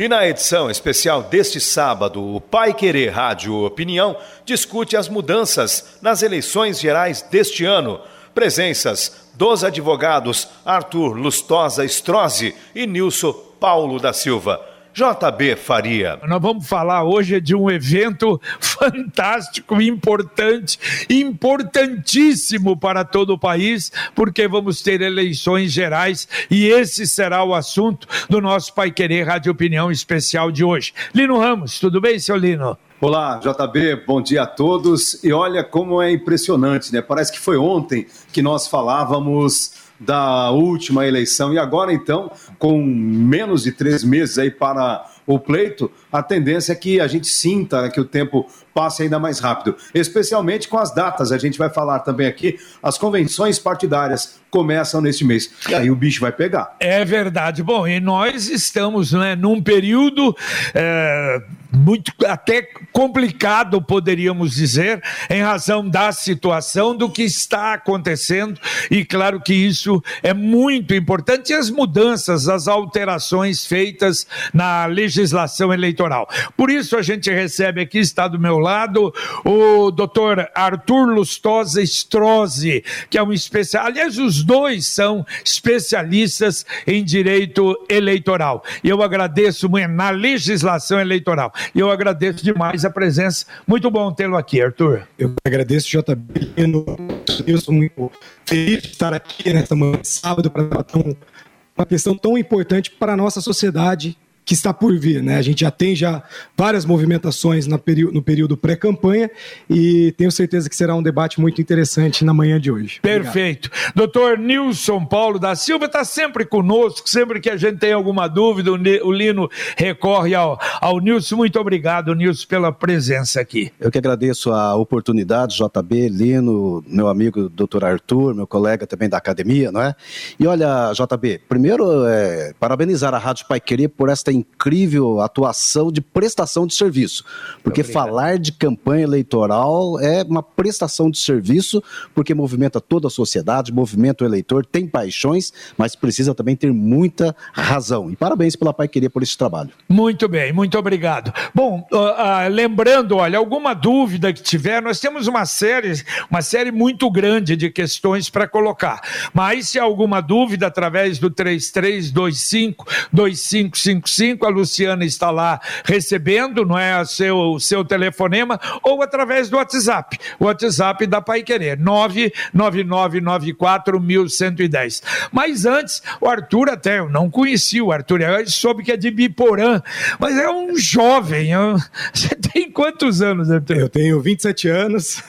E na edição especial deste sábado, o Pai Querer Rádio Opinião discute as mudanças nas eleições gerais deste ano. Presenças dos advogados Arthur Lustosa Strozzi e Nilson Paulo da Silva. JB Faria. Nós vamos falar hoje de um evento fantástico, importante, importantíssimo para todo o país, porque vamos ter eleições gerais e esse será o assunto do nosso Pai Querer Rádio Opinião especial de hoje. Lino Ramos, tudo bem, seu Lino? Olá, JB, bom dia a todos. E olha como é impressionante, né? Parece que foi ontem que nós falávamos da última eleição. E agora, então, com menos de três meses aí para o pleito, a tendência é que a gente sinta que o tempo passe ainda mais rápido, especialmente com as datas. A gente vai falar também aqui, as convenções partidárias começam neste mês. E aí o bicho vai pegar. É verdade. Bom, e nós estamos né, num período é, muito até complicado, poderíamos dizer, em razão da situação do que está acontecendo. E claro que isso é muito importante. E as mudanças, as alterações feitas na legislação eleitoral. Por isso a gente recebe aqui, está do meu lado, o doutor Arthur Lustosa Strozzi, que é um especial. Aliás, os dois são especialistas em direito eleitoral. E eu agradeço na legislação eleitoral. E eu agradeço demais a presença. Muito bom tê-lo aqui, Arthur. Eu agradeço, JB. Eu sou muito feliz de estar aqui nesta manhã de sábado para uma questão tão importante para a nossa sociedade que está por vir. Né? A gente já tem já várias movimentações no período, no período pré-campanha e tenho certeza que será um debate muito interessante na manhã de hoje. Perfeito. Obrigado. Doutor Nilson Paulo da Silva está sempre conosco, sempre que a gente tem alguma dúvida, o Lino recorre ao, ao Nilson. Muito obrigado, Nilson, pela presença aqui. Eu que agradeço a oportunidade, JB, Lino, meu amigo doutor Arthur, meu colega também da academia, não é? E olha, JB, primeiro, é, parabenizar a Rádio Pai Querer por esta incrível atuação de prestação de serviço. Porque falar de campanha eleitoral é uma prestação de serviço, porque movimenta toda a sociedade, movimenta o eleitor, tem paixões, mas precisa também ter muita razão. E parabéns pela Pai Querer por esse trabalho. Muito bem, muito obrigado. Bom, uh, uh, lembrando, olha, alguma dúvida que tiver, nós temos uma série, uma série muito grande de questões para colocar. Mas se alguma dúvida, através do 3325 2555 a Luciana está lá recebendo, não é, seu, seu telefonema, ou através do WhatsApp, o WhatsApp da Pai Querer, 999941110. Mas antes, o Arthur até, eu não conheci o Arthur, eu soube que é de Biporã, mas é um jovem, eu... você tem quantos anos, Arthur? Eu tenho 27 anos.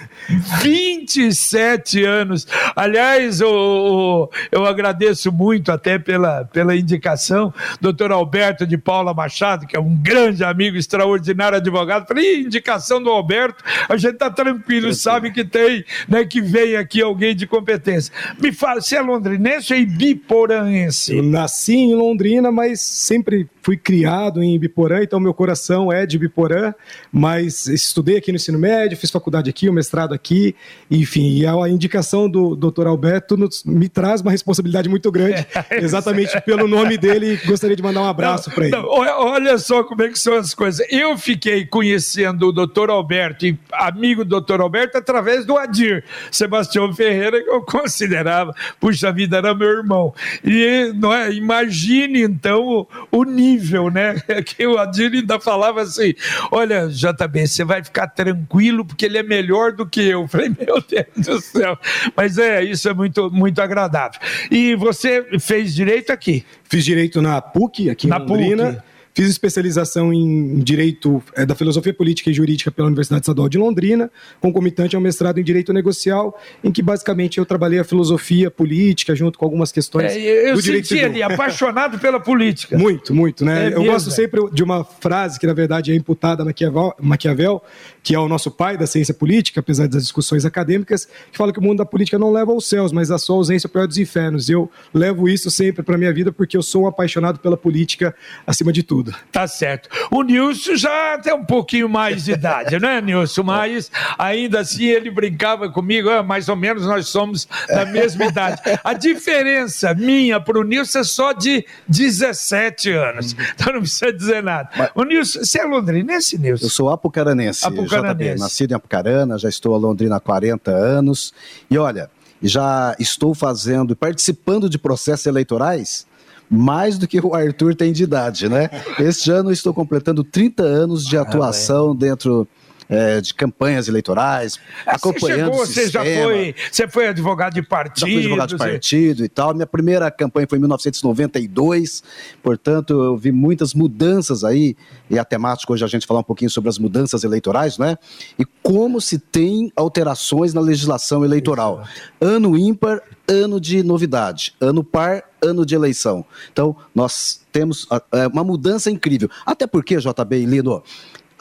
27 anos! Aliás, eu, eu agradeço muito até pela, pela indicação, doutor Alberto de Paula Machado, que é um grande amigo, extraordinário advogado. Falei, indicação do Alberto, a gente tá tranquilo, sabe que tem, né, que vem aqui alguém de competência. Me fala, você é londrinense ou é biporanense? Eu nasci em Londrina, mas sempre fui criado em Biporã, então meu coração é de Biporã, mas estudei aqui no ensino médio, fiz faculdade aqui, o mestrado aqui, enfim, e a indicação do doutor Alberto me traz uma responsabilidade muito grande, exatamente pelo nome dele, gostaria de mandar um abraço para ele. Não, olha só como é que são as coisas. Eu fiquei conhecendo o doutor Alberto amigo do doutor Alberto através do Adir Sebastião Ferreira, que eu considerava, puxa vida, era meu irmão. E não é, imagine então o, o nível né? Que o Adílio ainda falava assim: olha, JB, você vai ficar tranquilo porque ele é melhor do que eu. eu falei, meu Deus do céu. Mas é, isso é muito, muito agradável. E você fez direito aqui? Fiz direito na PUC, aqui na em Londrina. PUC exactly. Fiz especialização em Direito é, da Filosofia Política e Jurídica pela Universidade Estadual de Londrina, concomitante ao mestrado em Direito Negocial, em que basicamente eu trabalhei a filosofia política junto com algumas questões é, eu do direito senti ali, apaixonado pela política. Muito, muito, né? É eu mesmo, gosto sempre de uma frase que, na verdade, é imputada a Maquiavel, Maquiavel, que é o nosso pai da ciência política, apesar das discussões acadêmicas, que fala que o mundo da política não leva aos céus, mas a sua ausência é o pior dos infernos. Eu levo isso sempre para minha vida porque eu sou um apaixonado pela política acima de tudo. Tá certo. O Nilson já tem um pouquinho mais de idade, né, Nilson? Mas ainda assim ele brincava comigo, ah, mais ou menos nós somos da mesma idade. A diferença minha para o Nilson é só de 17 anos. Então não precisa dizer nada. O Nilson, você é londrinense, Nilson? Eu sou apucaranense, Apucaranense. JB, nascido em Apucarana, já estou a Londrina há 40 anos. E olha, já estou fazendo, participando de processos eleitorais mais do que o Arthur tem de idade, né? Este ano eu estou completando 30 anos de atuação dentro é, de campanhas eleitorais, Ah, acompanhando você chegou, o você já sistema. foi, você foi advogado de partido. Já fui advogado de partido e tal. Minha primeira campanha foi em 1992, portanto, eu vi muitas mudanças aí, e a temática hoje a gente falar um pouquinho sobre as mudanças eleitorais, né? E como se tem alterações na legislação eleitoral. Ano ímpar, ano de novidade. Ano par, ano de eleição. Então, nós temos ah, é, uma mudança incrível. Até porque, JB e Lino,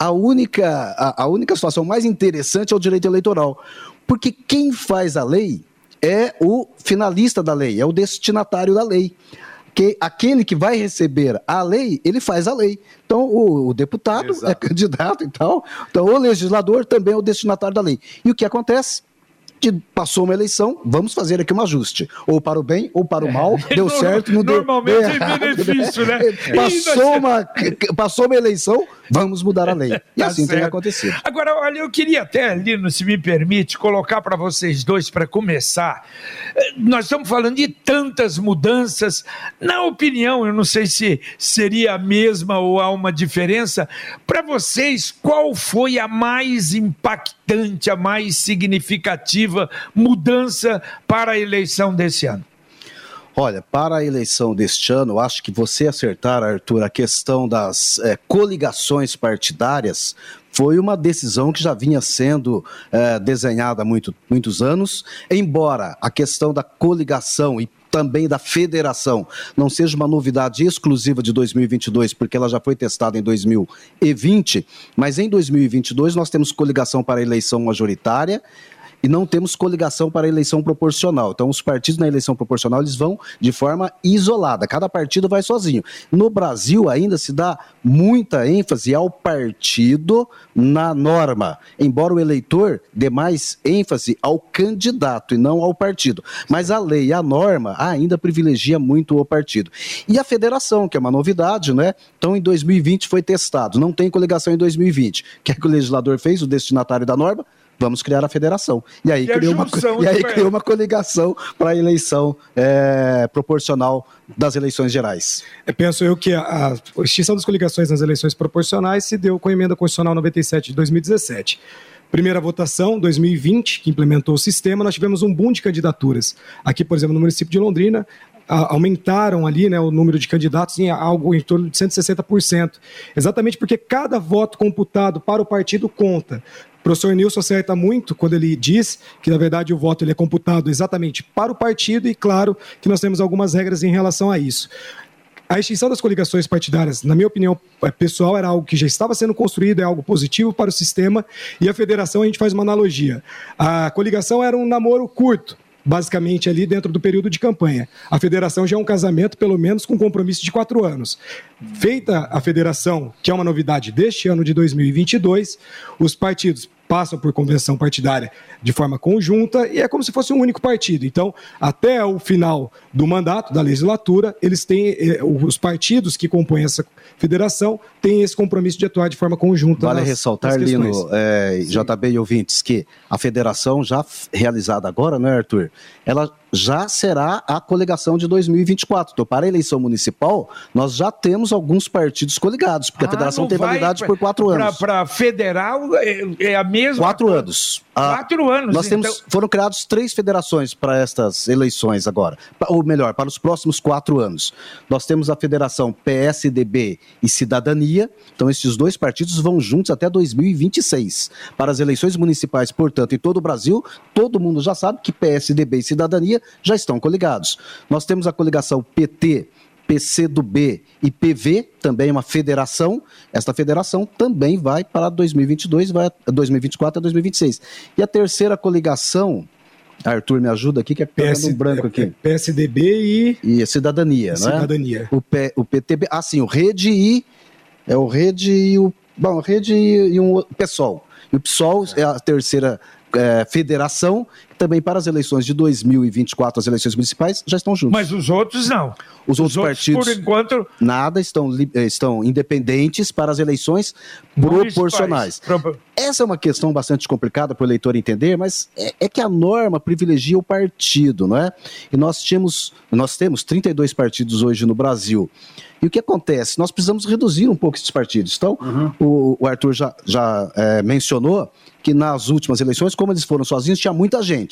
a única, a, a única situação mais interessante é o direito eleitoral. Porque quem faz a lei é o finalista da lei, é o destinatário da lei. Que aquele que vai receber a lei, ele faz a lei. Então, o, o deputado Exato. é candidato e tal. Então, o legislador também é o destinatário da lei. E o que acontece? De- passou uma eleição, vamos fazer aqui um ajuste. Ou para o bem, ou para o mal. Deu Norma- certo, não deu. normalmente deu é errado, benefício, né? Passou uma, passou uma eleição, vamos mudar a lei. E Tá assim tem certo. acontecido. Agora, olha, eu queria até, Lino, se me permite, colocar para vocês dois para começar. Eh, Nós estamos falando de tantas mudanças. Na opinião, eu não sei se seria a mesma ou há uma diferença. Para vocês, qual foi a mais impactante, a mais significativa mudança para a eleição desse ano? Olha, para a eleição deste ano, acho que você acertar, Arthur, a questão das eh, coligações partidárias foi uma decisão que já vinha sendo eh, desenhada há muito, muitos anos, embora a questão da coligação e também da federação não seja uma novidade exclusiva de 2022, porque ela já foi testada em 2020, mas em 2022 nós temos coligação para a eleição majoritária e não temos coligação para a eleição proporcional. Então, os partidos na eleição proporcional eles vão de forma isolada. Cada partido vai sozinho. No Brasil, ainda se dá muita ênfase ao partido na norma, embora o eleitor dê mais ênfase ao candidato e não ao partido. Mas a lei a norma ainda privilegia muito o partido. E a federação, que é uma novidade, né? Então, em 2020 foi testado. Não tem coligação em 2020. O que é que o legislador fez, o destinatário da norma? Vamos criar a federação. E aí, E criou, uma, e aí criou uma coligação para a eleição é, proporcional das eleições gerais. É, penso eu que a, a extinção das coligações nas eleições proporcionais se deu com a emenda constitucional 97 de 2017. Primeira votação, 2020, que implementou o sistema, nós tivemos um boom de candidaturas. Aqui, por exemplo, no município de Londrina, a- aumentaram ali né, o número de candidatos em algo em torno de 160%. Exatamente porque cada voto computado para o partido conta. O professor Nilson acerta muito quando ele diz que, na verdade, o voto ele é computado exatamente para o partido e, claro, que nós temos algumas regras em relação a isso. A extinção das coligações partidárias, na minha opinião eh, pessoal, era algo que já estava sendo construído, é algo positivo para o sistema, e a federação a gente faz uma analogia. A coligação era um namoro curto, basicamente ali dentro do período de campanha. A federação já é um casamento, pelo menos, com compromisso de quatro anos. Feita a federação, que é uma novidade deste ano de 2022, os partidos passam por convenção partidária de forma conjunta e é como se fosse um único partido. Então, até o final do mandato da legislatura, eles têm eh, os partidos que compõem essa federação têm esse compromisso de atuar de forma conjunta. Vale nas- ressaltar, nas. Lino, é, JB e ouvintes, que a federação já realizada agora, né, Arthur? Ela já será a coligação de 2024. Então, para a eleição municipal, nós já temos alguns partidos coligados, porque ah, a federação tem validade pra, por quatro anos. Para federal é, é, a mesma. Quatro coisa. anos. Ah, quatro anos. Nós então... temos, foram criados três federações para estas eleições agora, ou melhor, para os próximos quatro anos. Nós temos a federação PSDB e Cidadania. Então, esses dois partidos vão juntos até 2026 para as eleições municipais. Portanto, em todo o Brasil, todo mundo já sabe que PSDB e Cidadania já estão coligados. Nós temos a coligação PT, PCdoB e PV, também uma federação. Esta federação também vai para 2022, vai 2024 a 2026. E a terceira coligação, Arthur, me ajuda aqui, que é PS, um branco aqui. PSDB e... E Cidadania, né? Cidadania. O, P, o PTB... Ah, sim, o Rede e... É o Rede e o... Bom, Rede e, e um PSOL. E o PSOL é a terceira é, federação, também para as eleições de 2024, as eleições municipais, já estão juntos. Mas os outros não. Os, os outros, outros, partidos, por enquanto, nada estão, eh, estão independentes para as eleições proporcionais. Essa é uma questão bastante complicada para o eleitor entender, mas é, é, que a norma privilegia o partido, não é? E nós tínhamos, nós temos 32 partidos hoje no Brasil. E o que acontece? Nós precisamos reduzir um pouco esses partidos. Então, uhum. o, o, Arthur já, já é, mencionou que nas últimas eleições, como eles foram sozinhos, tinha muita gente.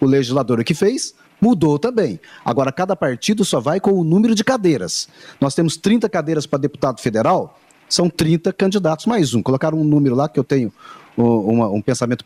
O legislador que fez mudou também. Agora, cada partido só vai com o número de cadeiras. Nós temos 30 cadeiras para deputado federal, são 30 candidatos mais um. Colocaram um número lá que eu tenho uma, um pensamento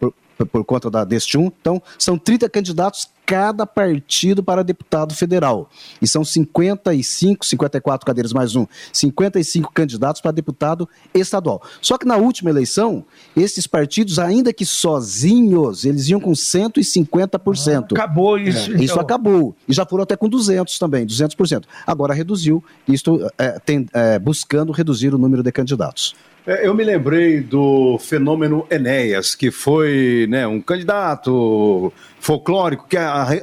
por, conta da, deste um. Então, são 30 candidatos cada partido para deputado federal. E são 55, 54 cadeiras mais um, 55 candidatos para deputado estadual. Só que na última eleição, esses partidos, ainda que sozinhos, eles iam com 150%. Ah, acabou isso. É, então. Isso acabou. E já foram até com 200 também, 200%. Agora reduziu, isto é, tem, é, buscando reduzir o número de candidatos. É, eu me lembrei do fenômeno Enéas, que foi né, um candidato folclórico que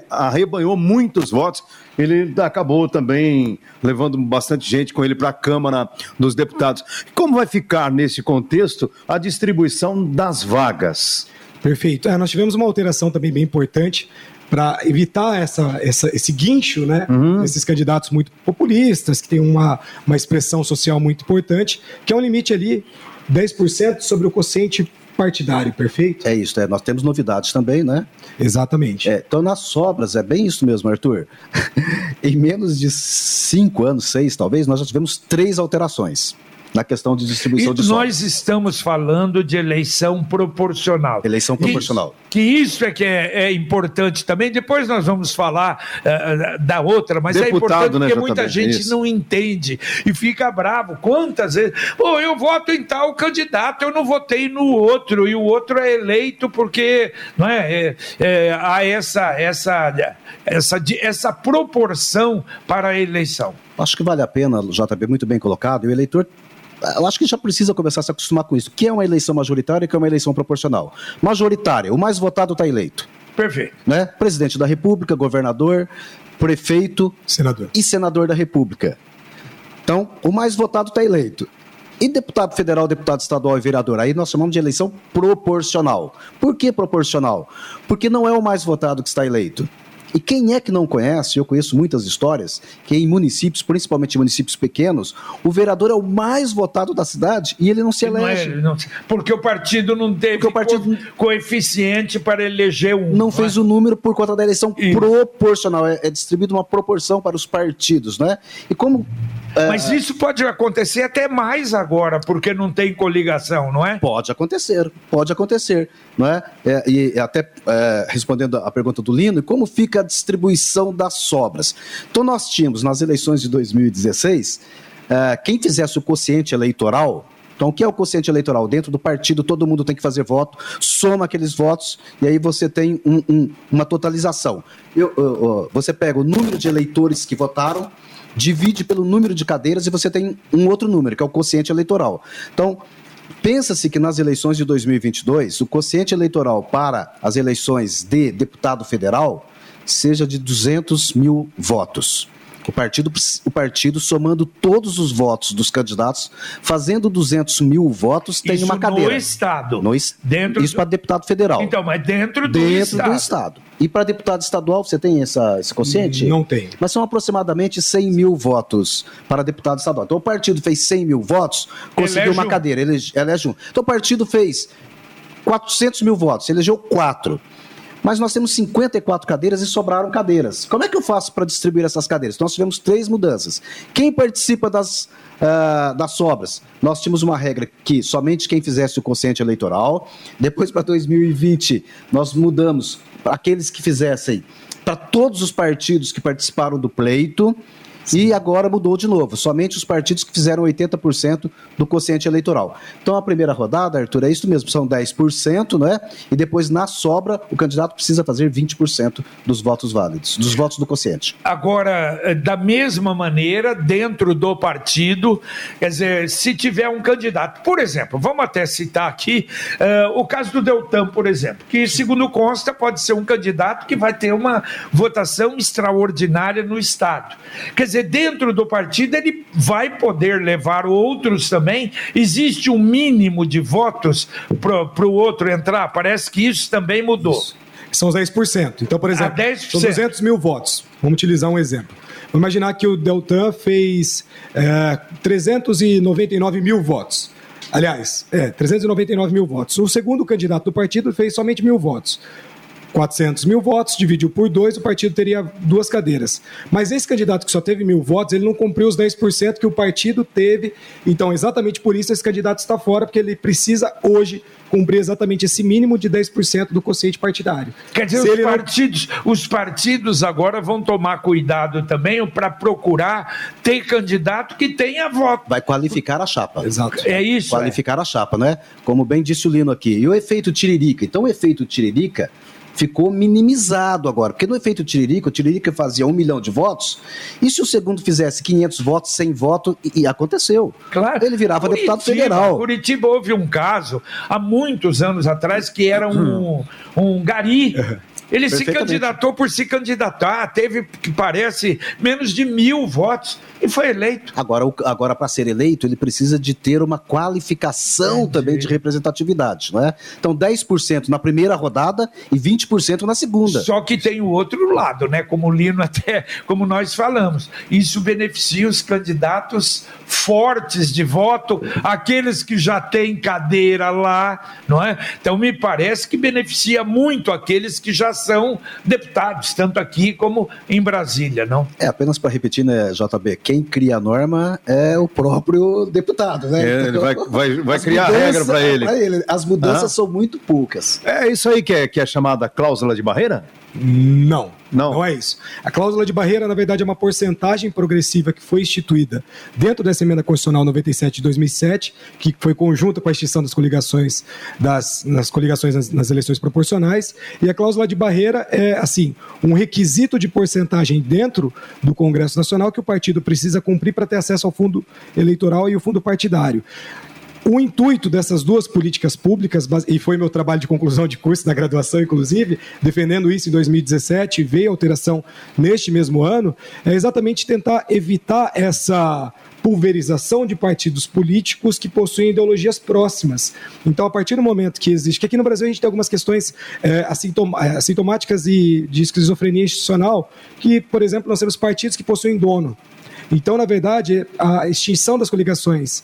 arrebanhou muitos votos. Ele acabou também levando bastante gente com ele para a Câmara dos Deputados. Como vai ficar nesse contexto a distribuição das vagas? Perfeito. É, nós tivemos uma alteração também bem importante para evitar essa, essa, esse guincho, né? Uhum. Esses candidatos muito populistas, que têm uma, uma expressão social muito importante, que é um limite ali, 10% sobre o quociente partidário, perfeito? É isso, é, nós temos novidades também, né? Exatamente. É, então, nas sobras, é bem isso mesmo, Arthur. em menos de cinco anos, seis talvez, nós já tivemos três alterações na questão de distribuição e de Nós estamos falando de eleição proporcional. Eleição proporcional. Que, que isso é que é, é, importante também. Depois nós vamos falar uh, da outra, mas é Deputado, é importante né, porque muita gente isso. não entende e fica bravo. Quantas vezes? Pô, eu voto em tal candidato, eu não votei no outro, e o outro é eleito porque não é, é, é há essa, essa, essa, essa proporção para a eleição. Acho que vale a pena, JB, muito bem colocado, e o eleitor eu acho que já precisa começar a se acostumar com isso. O que é uma eleição majoritária e o que é uma eleição proporcional? Majoritária, o mais votado está eleito. Perfeito. Né? Presidente da República, governador, prefeito senador. e senador da República. Então, o mais votado está eleito. E deputado federal, deputado estadual e vereador? Aí nós chamamos de eleição proporcional. Por que proporcional? Porque não é o mais votado que está eleito. E quem é que não conhece, eu conheço muitas histórias, que em municípios, principalmente municípios pequenos, o vereador é o mais votado da cidade e ele não se elege. Não é, não, porque o partido não teve o partido, co coeficiente para eleger um. Não fez é? o número por conta da eleição Isso. proporcional, é, é distribuído uma proporção para os partidos, né? E como. Mas isso pode acontecer até mais agora, porque não tem coligação, não é? Pode acontecer, pode acontecer, não é? é e até é, respondendo a pergunta do Lino, como fica a distribuição das sobras? Então nós tínhamos nas eleições de 2016, é, quem fizesse o quociente eleitoral, então, o que é o quociente eleitoral? Dentro do partido, todo mundo tem que fazer voto, soma aqueles votos e aí você tem um, um, uma totalização. Eu, eu, eu, você pega o número de eleitores que votaram, divide pelo número de cadeiras e você tem um outro número, que é o quociente eleitoral. Então, pensa-se que nas eleições de 2022, o quociente eleitoral para as eleições de deputado federal seja de 200 mil votos. O partido, o partido, somando todos os votos dos candidatos, fazendo 200 mil votos, tem isso uma cadeira. no Estado. No, dentro isso do... para deputado federal. Então, mas dentro do dentro Estado. do Estado. E para deputado estadual, você tem essa, esse consciente? Não tem. Mas são aproximadamente 100 mil votos para deputado estadual. Então o partido fez 100 mil votos, conseguiu Elege uma um. cadeira, elege, elege um. Então o partido fez 400 mil votos, elegeu quatro. Mas nós temos 54 cadeiras e sobraram cadeiras. Como é que eu faço para distribuir essas cadeiras? Nós tivemos três mudanças. Quem participa das, ah, das sobras? Nós tínhamos uma regra que somente quem fizesse o consciente eleitoral. Depois, para 2020, nós mudamos aqueles que fizessem para todos os partidos que participaram do pleito. E agora mudou de novo, somente os partidos que fizeram 80% do quociente eleitoral. Então a primeira rodada, Arthur, é isso mesmo, são 10%, né? E depois na sobra o candidato precisa fazer 20% dos votos válidos, dos votos do quociente. Agora, eh, da mesma maneira, dentro do partido, quer dizer, se tiver um candidato, por exemplo, vamos até citar aqui eh, o caso do Deltan, por exemplo, que, segundo consta, pode ser um candidato que vai ter uma votação extraordinária no Estado. Quer dizer, dentro do partido ele vai poder levar outros também. Existe um mínimo de votos para o outro entrar? Parece que isso também mudou. Isso. São os 10%. Então, por exemplo, Ah, 10%. são 200 mil votos. Vamos utilizar um exemplo. Vamos imaginar que o Deltan fez é, 399 mil votos. Aliás, é, 399 mil votos. O segundo candidato do partido fez somente mil votos. 400 mil votos, dividiu por dois, o partido teria duas cadeiras. Mas esse candidato que só teve mil votos, ele não cumpriu os 10% que o partido teve. Então, exatamente por isso, esse candidato está fora, porque ele precisa hoje cumprir exatamente esse mínimo de 10% do quociente partidário. Quer dizer, Se os ele não- partidos, os partidos agora vão tomar cuidado também para procurar ter candidato que tenha voto. Vai qualificar a chapa. Exato. É isso. é. qualificar a chapa, né? Como bem disse o Lino aqui. E o efeito tiririca? Então, o efeito tiririca ficou minimizado agora. Porque no efeito tiririca, o tiririca fazia um milhão de votos, e se o segundo fizesse 500 votos, 100 votos, e, e aconteceu. Claro. Ele virava Curitiba, deputado federal. Curitiba houve um caso há muitos anos atrás que era um, um gari. Ele se candidatou por se candidatar, teve, que parece, menos de mil votos e foi eleito. Agora, agora para ser eleito, ele precisa de ter uma qualificação também de representatividade, não é? Então, 10% na primeira rodada e 20% na segunda. Só que tem o outro lado, né? Como o Lino até, como nós falamos, isso beneficia os candidatos fortes de voto, aqueles que já têm cadeira lá, não é? Então me parece que beneficia muito aqueles que já são deputados, tanto aqui como em Brasília, não? É, apenas para repetir, né, JB, quem cria a norma é o próprio deputado, né? É, ele vai, vai, vai As criar a mudanças- regra para ele. As mudanças Ah. são muito poucas. É isso aí que é, que é chamada cláusula de barreira? Não. Não. Não é isso. A cláusula de barreira, na verdade, é uma porcentagem progressiva que foi instituída dentro dessa emenda constitucional 97 de 2007, que foi conjunta com a extinção das coligações, das, nas coligações nas, nas eleições proporcionais. E a cláusula de barreira é, assim, um requisito de porcentagem dentro do Congresso Nacional que o partido precisa cumprir para ter acesso ao fundo eleitoral e o fundo partidário. O intuito dessas duas políticas públicas, e foi meu trabalho de conclusão de curso da graduação, inclusive, defendendo isso em 2017, e veio alteração neste mesmo ano, é exatamente tentar evitar essa pulverização de partidos políticos que possuem ideologias próximas. Então, a partir do momento que existe, que aqui no Brasil a gente tem algumas questões é, é, assintomáticas e de esquizofrenia institucional, que, por exemplo, nós temos partidos que possuem dono. Então, na verdade, a extinção das coligações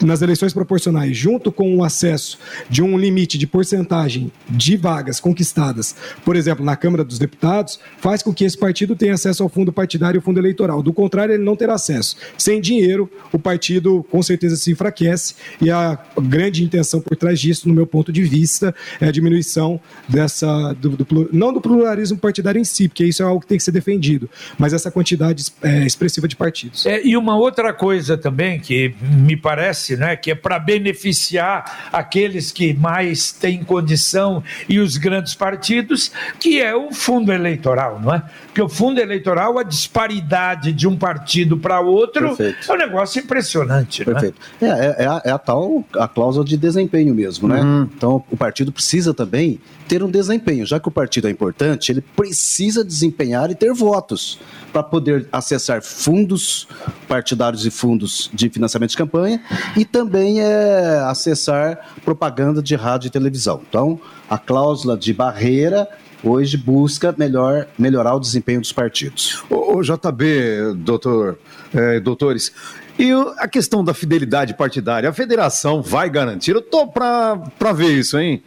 nas eleições proporcionais, junto com o acesso de um limite de porcentagem de vagas conquistadas, por exemplo, na Câmara dos Deputados, faz com que esse partido tenha acesso ao fundo partidário e ao fundo eleitoral. Do contrário, ele não terá acesso. Sem dinheiro, o partido com certeza se enfraquece e a grande intenção por trás disso, no meu ponto de vista, é a diminuição dessa, do, do não do pluralismo partidário em si, porque isso é algo que tem que ser defendido, mas essa quantidade é, expressiva de partidos. É, e uma outra coisa também que me parece né, que é para beneficiar aqueles que mais têm condição e os grandes partidos, que é o fundo eleitoral, não é? Porque o fundo eleitoral, a disparidade de um partido para outro Perfeito. é um negócio impressionante. Perfeito. Né? É, é, a, é, a, tal a cláusula de desempenho mesmo, né? Uhum. Então o partido precisa também ter um desempenho. Já que o partido é importante, ele precisa desempenhar e ter votos para poder acessar fundos partidários e fundos de financiamento de campanha e também é, acessar propaganda de rádio e televisão. Então, a cláusula de barreira hoje busca melhor, melhorar o desempenho dos partidos. O, o JB, doutor, é, doutores, e a questão da fidelidade partidária, a federação vai garantir? Eu tô para ver isso, hein?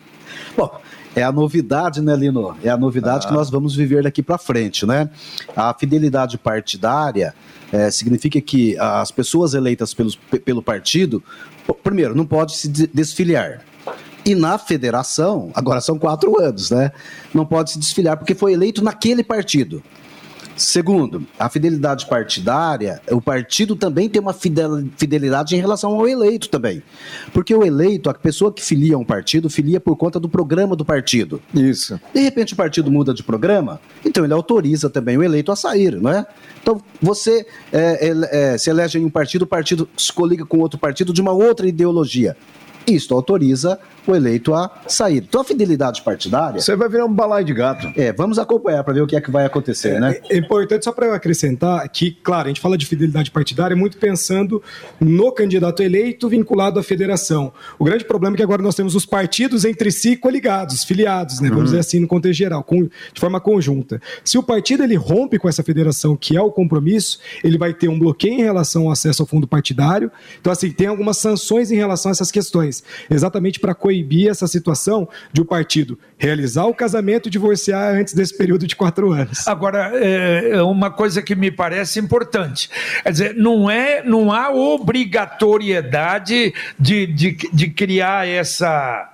Bom, é a novidade, né, Lino? É a novidade ah. que nós vamos viver daqui para frente, né? A fidelidade partidária é, significa que as pessoas eleitas pelos, pelo partido, primeiro, não pode se desfiliar. E na federação, agora são quatro anos, né? Não pode se desfiliar porque foi eleito naquele partido. Segundo, a fidelidade partidária, o partido também tem uma fidelidade em relação ao eleito também. Porque o eleito, a pessoa que filia um partido, filia por conta do programa do partido. Isso. De repente o partido muda de programa, então ele autoriza também o eleito a sair, não é? Então você é, é, se elege em um partido, o partido se coliga com outro partido de uma outra ideologia. Isto autoriza o eleito a sair. Então a fidelidade partidária. Você vai virar um balai de gato. É, vamos acompanhar para ver o que é que vai acontecer, é, né? É importante só para eu acrescentar que, claro, a gente fala de fidelidade partidária muito pensando no candidato eleito vinculado à federação. O grande problema é que agora nós temos os partidos entre si coligados, filiados, né? Vamos uhum. dizer assim, no contexto geral, com, de forma conjunta. Se o partido ele rompe com essa federação, que é o compromisso, ele vai ter um bloqueio em relação ao acesso ao fundo partidário. Então, assim, tem algumas sanções em relação a essas questões, exatamente para coibir proibir essa situação de o partido realizar o casamento e divorciar antes desse período de quatro anos. Agora, é, é uma coisa que me parece importante, quer dizer, não, é, não há obrigatoriedade de, de, de criar essa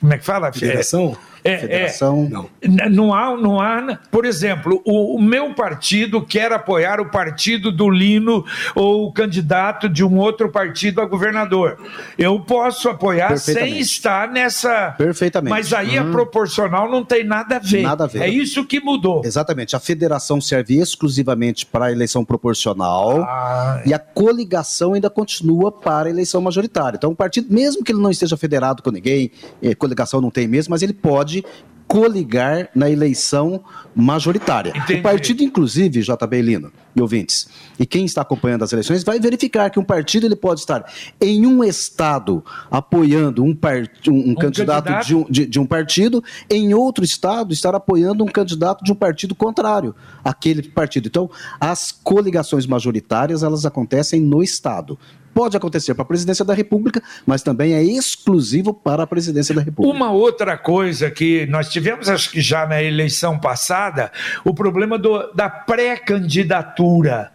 como é que fala? Federação? É, é, Federação. É, não. não há, não há. Por exemplo, o, o, meu partido quer apoiar o partido do Lino ou o candidato de um outro partido a governador. Eu posso apoiar sem estar nessa. Perfeitamente. Mas aí hum. a proporcional não tem nada a ver. Nada a ver. É isso que mudou. Exatamente. A federação serve exclusivamente para a eleição proporcional ah, e a coligação ainda continua para a eleição majoritária. Então, o partido, mesmo que ele não esteja federado com ninguém, eh, coligação não tem mesmo, mas ele pode pode coligar na eleição majoritária. Entendi. O partido, inclusive, JB Lino e ouvintes, e quem está acompanhando as eleições, vai verificar que um partido ele pode estar em um estado apoiando um, part... um, um candidato, candidato? De, um, de, de, um, partido, em outro estado estar apoiando um candidato de um partido contrário àquele partido. Então, as coligações majoritárias, elas acontecem no estado pode acontecer para a presidência da República, mas também é exclusivo para a presidência da República. Uma outra coisa que nós tivemos, acho que já na eleição passada, o problema do, da pré-candidatura.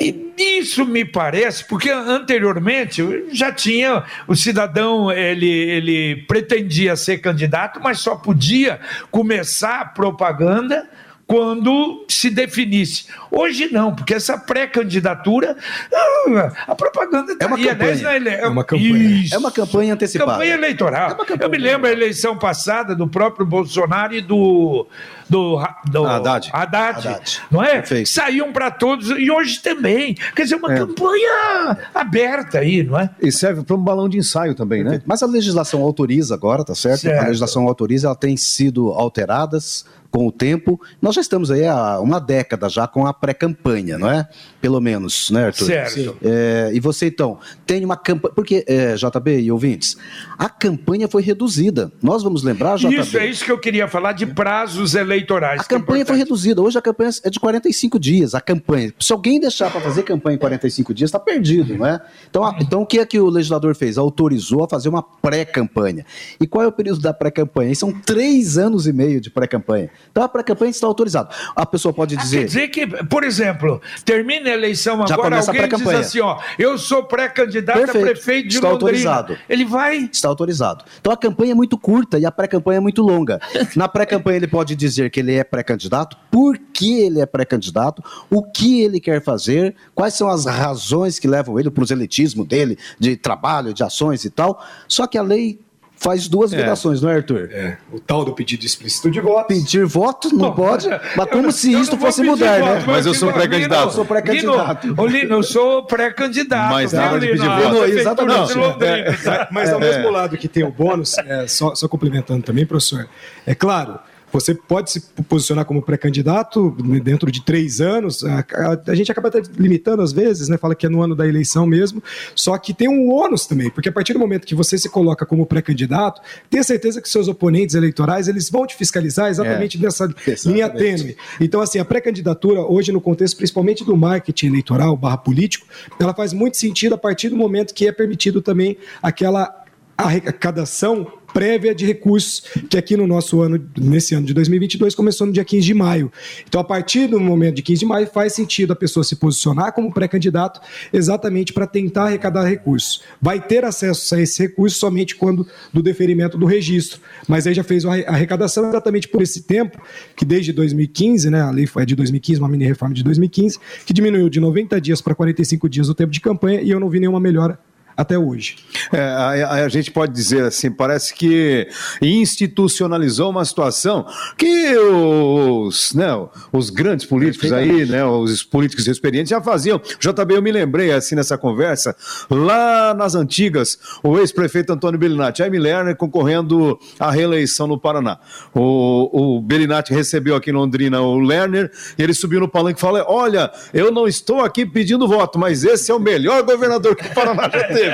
E isso me parece, porque anteriormente já tinha o cidadão, ele, ele pretendia ser candidato, mas só podia começar a propaganda quando se definisse. Hoje não, porque essa pré-candidatura, ah, a propaganda é uma, campanha. Né? é uma campanha. Isso. É uma campanha antecipada. Campanha eleitoral. É campanha Eu me lembro a eleição passada do próprio Bolsonaro e do, do, do Haddad. Haddad, Haddad. Não é? Perfeito. Saíam para todos e hoje também. Quer dizer, uma é. campanha aberta aí, não é? E serve para um balão de ensaio também, né? Mas a legislação autoriza agora, tá certo? certo? A legislação autoriza, ela tem sido alteradas com o tempo. Nós já estamos aí há uma década já com a pré-campanha, não é? Pelo menos, né, Arthur? Certo. É, e você, então, tem uma campanha. Porque, é, JB e ouvintes, a campanha foi reduzida. Nós vamos lembrar, JB. Isso, é isso que eu queria falar de prazos eleitorais. A é campanha é foi reduzida. Hoje a campanha é de 45 dias. A campanha. Se alguém deixar para fazer campanha em 45 dias, está perdido, não é? Então, a, então, o que é que o legislador fez? Autorizou a fazer uma pré-campanha. E qual é o período da pré-campanha? São três anos e meio de pré-campanha. Então a pré-campanha está autorizada. A pessoa pode dizer. Quer dizer que, por exemplo, termina a eleição Já agora, alguém diz assim: ó, eu sou pré-candidato a prefeito de Está Londrina. autorizado. Ele vai. Está autorizado. Então a campanha é muito curta e a pré-campanha é muito longa. Na pré-campanha ele pode dizer que ele é pré-candidato, por que ele é pré-candidato, o que ele quer fazer, quais são as razões que levam ele para o proselitismo dele, de trabalho, de ações e tal. Só que a lei faz duas vedações, não é, Arthur? É, o tal do pedido explícito de voto. Pedir voto não pode, mas como eu se não isto fosse mudar, voto, né? Mas eu sou pré-candidato. Lino, Sou pré-candidato. Ô, Lino, eu sou pré-candidato. Mas viu, nada de pedir voto. prefeitura Exatamente. de Londrina. É, mas ao mesmo lado que tem o bônus, é, só, só complementando também, professor, é claro, você pode se posicionar como pré-candidato né, dentro de três anos. A, a- a gente acaba até limitando às vezes, né? Fala que é no ano da eleição mesmo. Só que tem um ônus também, porque a partir do momento que você se coloca como pré-candidato, tenha certeza que seus oponentes eleitorais eles vão te fiscalizar exatamente nessa linha tênue. Então, assim, a pré-candidatura, hoje, no contexto principalmente do marketing eleitoral barra político, ela faz muito sentido a partir do momento que é permitido também aquela arrecadação prévia de recursos, que aqui no nosso ano, nesse ano de 2022, começou no dia 15 de maio. Então, a partir do momento de 15 de maio, faz sentido a pessoa se posicionar como pré-candidato exatamente para tentar arrecadar recursos. Vai ter acesso a esse recurso somente quando do deferimento do registro, mas aí já fez a arrecadação exatamente por esse tempo, que desde 2015, né, a lei foi de 2015, uma mini-reforma de 2015, que diminuiu de 90 dias para 45 dias o tempo de campanha e eu não vi nenhuma melhora até hoje. É, a, a gente pode dizer assim, parece que institucionalizou uma situação que os, né, os grandes políticos aí, né, os políticos experientes já faziam. JB, eu me lembrei assim nessa conversa, lá nas antigas, o ex-prefeito Antônio Bellinati, Jaime Lerner concorrendo à reeleição no Paraná. O, o Bellinati recebeu aqui em Londrina o Lerner e ele subiu no palanque e falou: Olha, eu não estou aqui pedindo voto, mas esse é o melhor governador que o Paraná já teve.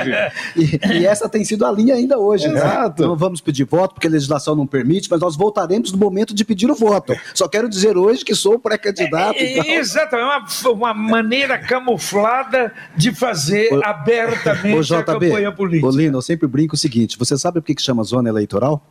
E, e essa tem sido a linha ainda hoje, né? Exato. Não vamos pedir voto porque a legislação não permite, mas nós voltaremos no momento de pedir o voto. Só quero dizer hoje que sou pré-candidato. tal. É, Exatamente, uma, uma maneira camuflada de fazer Ô, abertamente a campanha política. Ô Lino, eu sempre brinco o seguinte: você sabe por que chama zona eleitoral?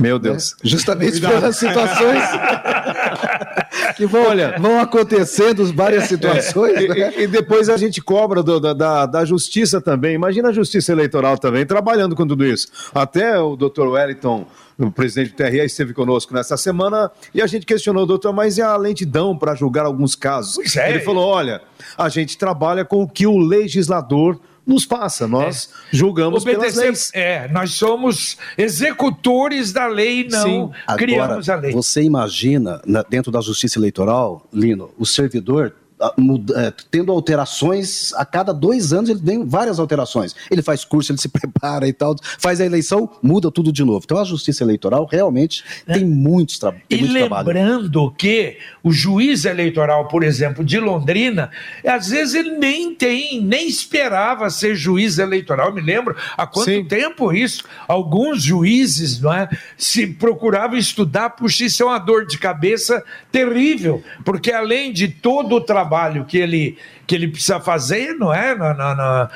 Meu Deus. Justamente pelas situações que vão, vão acontecendo, várias situações. E, né? e- e depois a gente cobra do- da, da, da justiça também. Imagina a justiça eleitoral também, trabalhando com tudo isso. Até o doutor Wellington, o presidente do TRE, esteve conosco nessa semana e a gente questionou, doutor, mas e a lentidão para julgar alguns casos? Pois é. Ele falou: olha, a gente trabalha com o que o legislador nos passa, nós julgamos pelas Obedecer, leis. é, nós somos executores da lei, não Sim. criamos a lei. Você imagina, na- dentro da justiça eleitoral, Lino, o servidor muda- eh, tendo alterações, a cada dois anos ele tem várias alterações. Ele faz curso, ele se prepara e tal, faz a eleição, muda tudo de novo. Então a justiça eleitoral realmente tem muitos tra tem É. E muito trabalho. lembrando que o juiz eleitoral, por exemplo, de Londrina, às vezes ele nem tem, nem esperava ser juiz eleitoral. Eu me lembro há quanto Sim. tempo isso? Alguns juízes não é, se procuravam estudar, puxa, isso é uma dor de cabeça terrível, porque além de todo o trabalho que ele, que ele precisa fazer, não é? Na, na- na-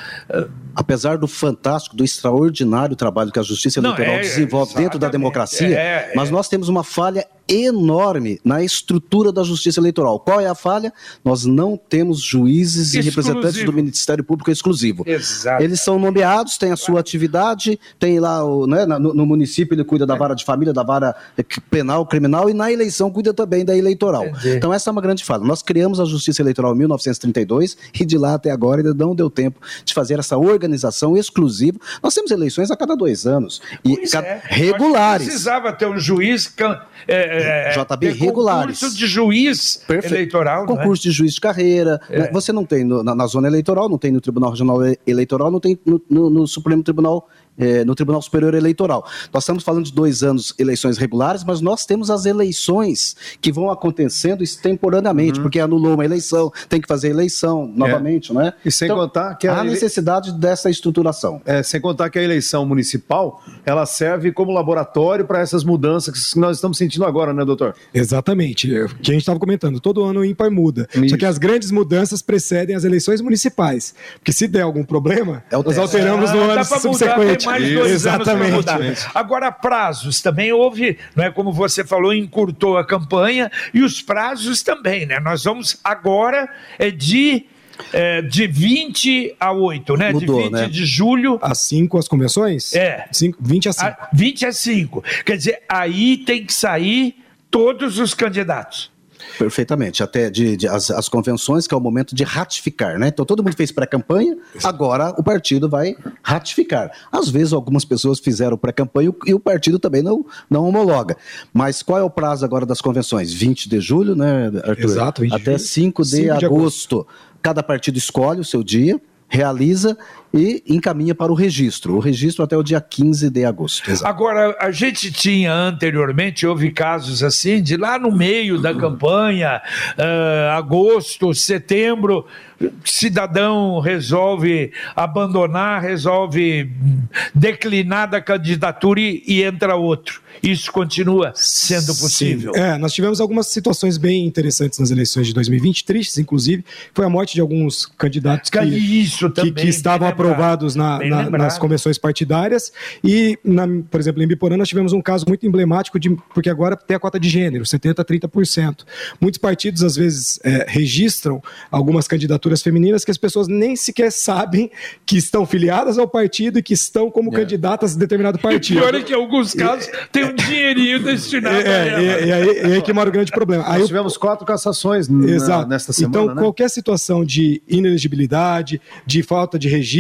apesar do fantástico, do extraordinário trabalho que a Justiça Não, Eleitoral é, desenvolve dentro da democracia, É, mas é. nós temos uma falha enorme na estrutura da Justiça Eleitoral. Qual é a falha? Nós não temos juízes e Exclusivo. representantes do Ministério Público exclusivo. Exato. Eles são nomeados, têm a sua atividade, tem lá o, né, no, no município ele cuida da vara de família, da vara eh, penal, criminal e na eleição cuida também da eleitoral. Entendi. Então essa é uma grande falha. Nós criamos a Justiça Eleitoral em 1932 e de lá até agora ainda não deu tempo de fazer essa organização exclusiva. Nós temos eleições a cada dois anos e é. regulares. Precisava ter um juiz é, é, JB ter regulares. concurso de juiz Perfeito. eleitoral. é? Concurso de juiz de carreira. né? Você não tem no- na, na zona eleitoral, não tem no Tribunal Regional Eleitoral, não tem no, no- no Supremo Tribunal. Eh, no Tribunal Superior Eleitoral. Nós estamos falando de dois anos eleições regulares, mas nós temos as eleições que vão acontecendo extemporaneamente, porque anulou uma eleição, tem que fazer eleição novamente, não é? E sem contar que a há ele- necessidade dessa estruturação. É, sem contar que a eleição municipal ela serve como laboratório para essas mudanças que nós estamos sentindo agora, né, doutor? Exatamente. É o Que a gente estava comentando, todo ano o ímpar muda. Isso. Só que as grandes mudanças precedem as eleições municipais. Porque se der algum problema, É nós alteramos no Ah, ano pra mudar subsequente. Mais dois Exatamente. anos para mudar. Agora, prazos também houve, não é como você falou, encurtou a campanha e os prazos também, né? Nós vamos agora é de é, de 20 a 8, né? Mudou, de 20 né? de julho Às 5 as convenções? É. Cinco, 20 a 5. a 20 a 5. Quer dizer, aí tem que sair todos os candidatos. Perfeitamente, até de, de- as, as convenções, que é o momento de ratificar, né? Então todo mundo fez pré-campanha, agora o partido vai ratificar. Às vezes algumas pessoas fizeram pré-campanha e o partido também não, não homologa. Mas qual é o prazo agora das convenções? 20 de julho, né, Arthur? Exato, 20 de Até julho. 5 de, 5 de agosto. Cada partido escolhe o seu dia, realiza e encaminha para o registro. O registro até o dia 15 de agosto. Agora, a gente tinha anteriormente, houve casos assim, de lá no meio da campanha, ah, agosto, setembro, cidadão resolve abandonar, resolve declinar da candidatura e, e entra outro. Isso continua sendo possível. Sim. É, nós tivemos algumas situações bem interessantes nas eleições de 2020, tristes, inclusive. Foi a morte de alguns candidatos que, Isso que, também. que estavam bem lembrado. Aprovados na- na- nas convenções partidárias. E, na- por exemplo, em Biporã, nós tivemos um caso muito emblemático, de, porque agora tem a cota de gênero, 70% a 30%. Muitos partidos, às vezes, é, registram algumas candidaturas femininas que as pessoas nem sequer sabem que estão filiadas ao partido e que estão como candidatas a determinado E partido. pior é que em alguns casos tem um dinheirinho destinado a É, ela. e, e aí, e aí que mora o grande problema. Aí Nós tivemos quatro cassações na- Exato. nesta semana, então, né? qualquer situação de inelegibilidade, de falta de registro,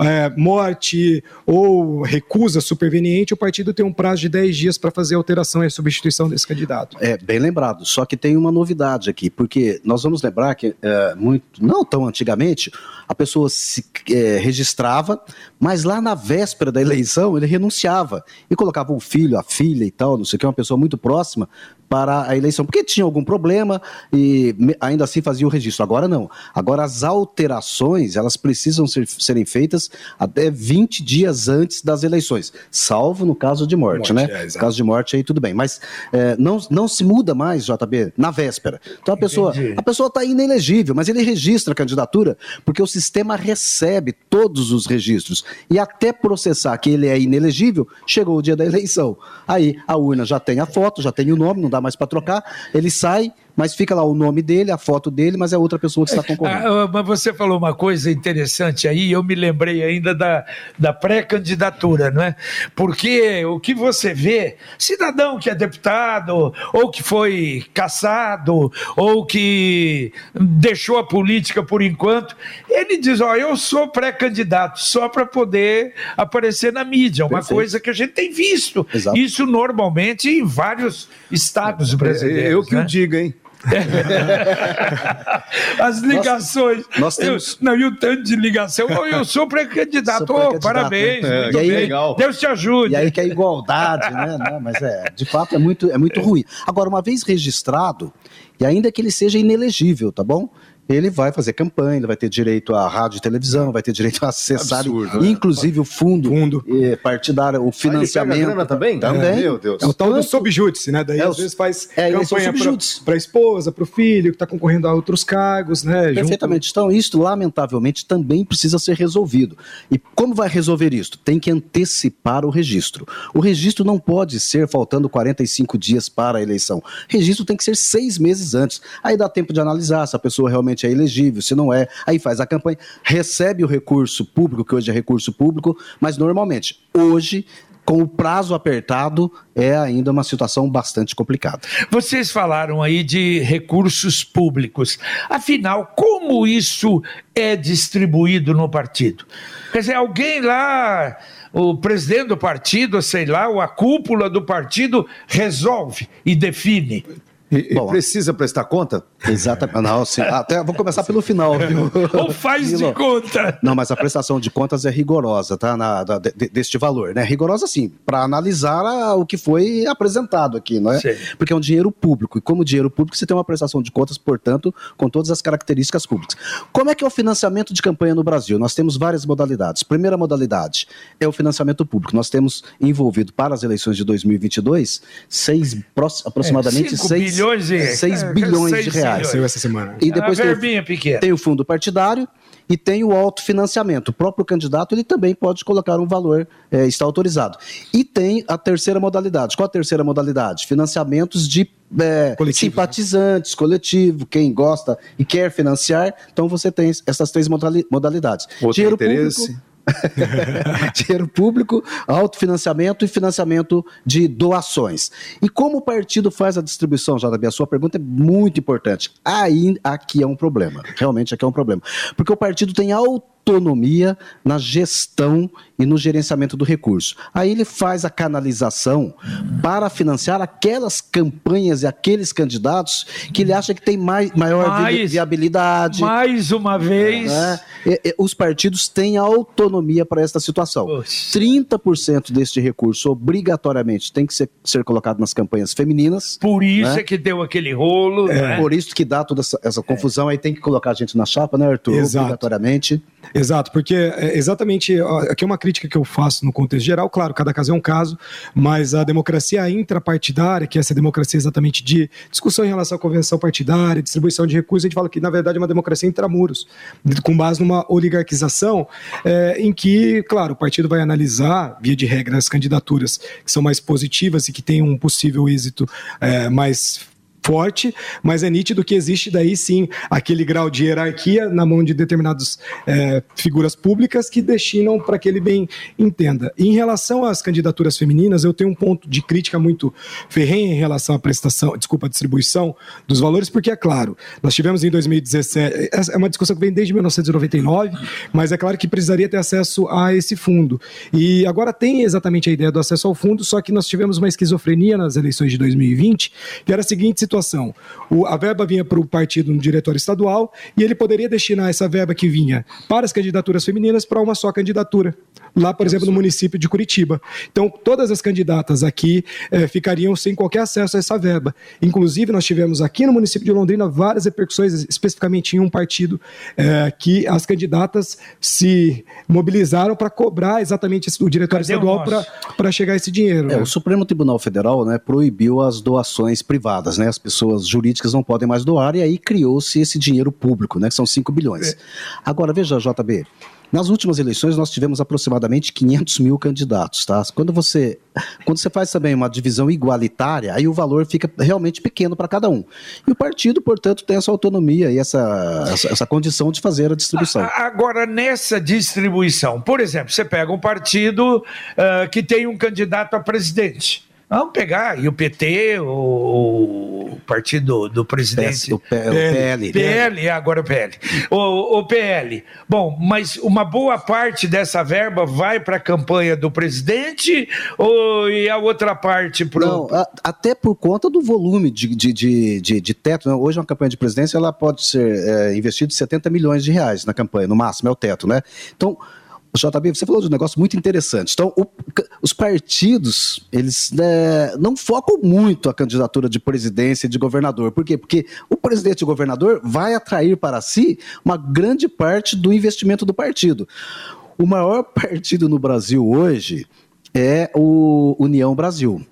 é, morte ou recusa superveniente, o partido tem um prazo de 10 dias para fazer a alteração e a substituição desse candidato. É, bem lembrado. Só que tem uma novidade aqui, porque nós vamos lembrar que é, muito, não tão antigamente, a pessoa se é, registrava, mas lá na véspera da eleição ele renunciava e colocava o filho, a filha e tal, não sei o que, uma pessoa muito próxima para a eleição, porque tinha algum problema e ainda assim fazia o registro. Agora não. Agora as alterações, elas precisam ser, serem feitas até 20 dias antes das eleições, salvo no caso de morte, Morte, né? é, caso de morte aí tudo bem, mas é, não, não se muda mais, JB, na véspera. Então a pessoa Entendi. a pessoa está inelegível, mas ele registra a candidatura porque o sistema recebe todos os registros e até processar que ele é inelegível, chegou o dia da eleição. Aí a urna já tem a foto, já tem o nome, não dá mais para trocar, ele sai, mas fica lá o nome dele, a foto dele, mas é outra pessoa que está concorrendo. Ah, mas você falou uma coisa interessante aí, eu me lembrei ainda da, da pré-candidatura, não é? Porque o que você vê, cidadão que é deputado, ou que foi caçado, ou que deixou a política por enquanto, ele diz: Ó, eu sou pré-candidato só para poder aparecer na mídia, uma Perfeito. coisa que a gente tem visto. Exato. Isso normalmente em vários estados brasileiros. É, Eu que né? o diga, hein? As ligações. nós temos- Eu, não, e o tanto de ligação. Ô, Eu sou pré-candidato. Ô, pré-candidato, parabéns. né? É, e aí- bem. legal. Deus te ajude. E aí que é igualdade, né? Não, mas é, de fato é muito, é muito ruim. Agora, uma vez registrado, e ainda que ele seja inelegível, tá bom? Ele vai fazer campanha, ele vai ter direito à rádio e televisão, vai ter direito a acessar, Absurdo, né? inclusive o fundo, Fundo. eh, partidário, o Aí ele pega a financiamento. grana também? Também. Meu Deus. É o tal do subjúdice, né? Daí É, às vezes faz é, eleição campanha para a esposa, para o filho, que está concorrendo a outros cargos, né? junto- Perfeitamente. Então, isso, lamentavelmente, também precisa ser resolvido. E como vai resolver isso? Tem que antecipar o registro. O registro não pode ser faltando 45 dias para a eleição. O registro tem que ser seis meses antes. Aí dá tempo de analisar se a pessoa realmente é elegível, se não é. Aí faz a campanha, recebe o recurso público, que hoje é recurso público, mas normalmente, hoje. Com o prazo apertado, é ainda uma situação bastante complicada. Vocês falaram aí de recursos públicos. Afinal, como isso é distribuído no partido? Quer dizer, alguém lá, o presidente do partido, sei lá, ou a cúpula do partido resolve e define. E, e Bom, precisa prestar conta? Exatamente. Não, sim. Até vou começar pelo final, viu? Ou faz de conta. Não, mas a prestação de contas é rigorosa, tá? Na, da- de- deste valor, né? Rigorosa, sim, para analisar a- o que foi apresentado aqui, não é? Sim. Porque é um dinheiro público, e como dinheiro público, você tem uma prestação de contas, portanto, com todas as características públicas. Como é que é o financiamento de campanha no Brasil? Nós temos várias modalidades. Primeira modalidade é o financiamento público. Nós temos envolvido para as eleições de 2022 seis, pró- aproximadamente É, cinco 6 milhões de 6 bilhões de 6 reais. milhões. Saiu essa semana. E É depois uma tem, pequena. tem o fundo partidário e tem o autofinanciamento. O próprio candidato ele também pode colocar um valor, é, está autorizado. E tem a terceira modalidade. Qual a terceira modalidade? Financiamentos de é, Coletivos, simpatizantes, coletivo, quem gosta e quer financiar. Então você tem essas três modali- modalidades. Outro interesse. dinheiro público, autofinanciamento e financiamento de doações. E como o partido faz a distribuição, JB? A sua pergunta é muito importante. Aí, aqui é um problema. Realmente aqui é um problema. Porque o partido tem autonomia na gestão e no gerenciamento do recurso. Aí ele faz a canalização para financiar aquelas campanhas e aqueles candidatos que ele acha que tem mais, maior Mas- viabilidade. Mais uma vez. né? E- e os partidos têm autonomia para esta situação. Poxa. 30% deste recurso obrigatoriamente tem que ser, ser colocado nas campanhas femininas. Por isso Né? é que deu aquele rolo. né? Por isso que dá toda essa, essa confusão. Aí tem que colocar a gente na chapa, né, Arthur? Exato. Obrigatoriamente. Exato, porque é exatamente aqui é uma crítica que eu faço no contexto geral, claro, cada caso é um caso, mas a democracia intrapartidária, que é essa democracia exatamente de discussão em relação à convenção partidária, distribuição de recursos, a gente fala que na verdade é uma democracia intramuros, com base numa oligarquização, é, em que, claro, o partido vai analisar, via de regra, as candidaturas que são mais positivas e que têm um possível êxito é, mais forte, mas é nítido que existe daí sim aquele grau de hierarquia na mão de determinadas eh, figuras públicas que destinam para que ele bem entenda. Em relação às candidaturas femininas, eu tenho um ponto de crítica muito ferrenha em relação à prestação, desculpa, à distribuição dos valores, porque é claro, nós tivemos em 2017, essa é uma discussão que vem desde 1999, mas é claro que precisaria ter acesso a esse fundo. E agora tem exatamente a ideia do acesso ao fundo, só que nós tivemos uma esquizofrenia nas eleições de 2020, que era a seguinte situação: o- a verba vinha para o partido no diretório estadual e ele poderia destinar essa verba que vinha para as candidaturas femininas para uma só candidatura. Lá, por exemplo, no município de Curitiba. Então, todas as candidatas aqui eh, ficariam sem qualquer acesso a essa verba. Inclusive, nós tivemos aqui no município de Londrina várias repercussões, especificamente em um partido, eh, que as candidatas se mobilizaram para cobrar exatamente esse- o diretório Cadê estadual para chegar a esse dinheiro. É, né? o Supremo Tribunal Federal né, proibiu as doações privadas, né? As pessoas jurídicas não podem mais doar, e aí criou-se esse dinheiro público, né? Que são 5 bilhões. Agora, veja, JB. Nas últimas eleições, nós tivemos aproximadamente 500 mil candidatos, tá? Quando você, quando você faz também uma divisão igualitária, aí o valor fica realmente pequeno para cada um. E o partido, portanto, tem essa autonomia e essa, essa, essa condição de fazer a distribuição. Agora, nessa distribuição, por exemplo, você pega um partido ah, que tem um candidato a presidente. Vamos pegar e o PT, o, o partido do presidente. O P- o PL. PL, agora o PL. O, o PL. Bom, mas uma boa parte dessa verba vai para a campanha do presidente ou e a outra parte para Não, a- até por conta do volume de, de, de, de- de teto. né? Hoje uma campanha de presidência ela pode ser é, investido de 70 milhões de reais na campanha, no máximo, é o teto, né? Então, JB, você falou de um negócio muito interessante. Então, o- os partidos, eles né, não focam muito a candidatura de presidência e de governador. Por quê? Porque o presidente e o governador vai atrair para si uma grande parte do investimento do partido. O maior partido no Brasil hoje é o União Brasil.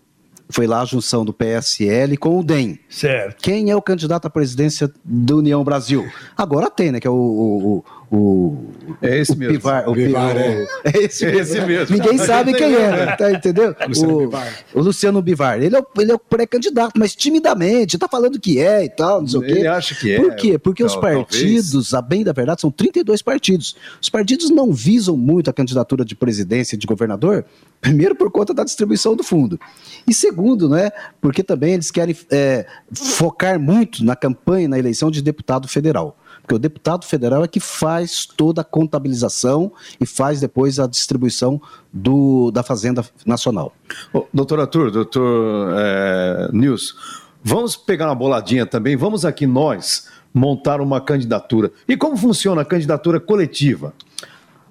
Foi lá a junção do PSL com o DEM. Certo. Quem é o candidato à presidência da União Brasil? Agora tem, né? Que é o. o, o, É esse o mesmo. Pivar, o Pivar, Pivar, é. é esse mesmo. Esse mesmo. Ninguém sabe quem é, tá, entendeu? Luciano o, Bivar. o Luciano Bivar. Ele é o, ele é o pré-candidato, mas timidamente, tá falando que é e tal, não sei o quê. Ele acha que é. Por quê? Porque os Tal- talvez. partidos, a bem da verdade, são 32 partidos. Os partidos não visam muito a candidatura de presidência e de governador, primeiro por conta da distribuição do fundo. E segundo, né, porque também eles querem é, focar muito na campanha, na eleição de deputado federal. Porque o deputado federal é que faz toda a contabilização e faz depois a distribuição do, da Fazenda Nacional. Ô, doutor Arthur, doutor é, Nils, vamos pegar uma boladinha também, vamos aqui nós montar uma candidatura. E como funciona a candidatura coletiva?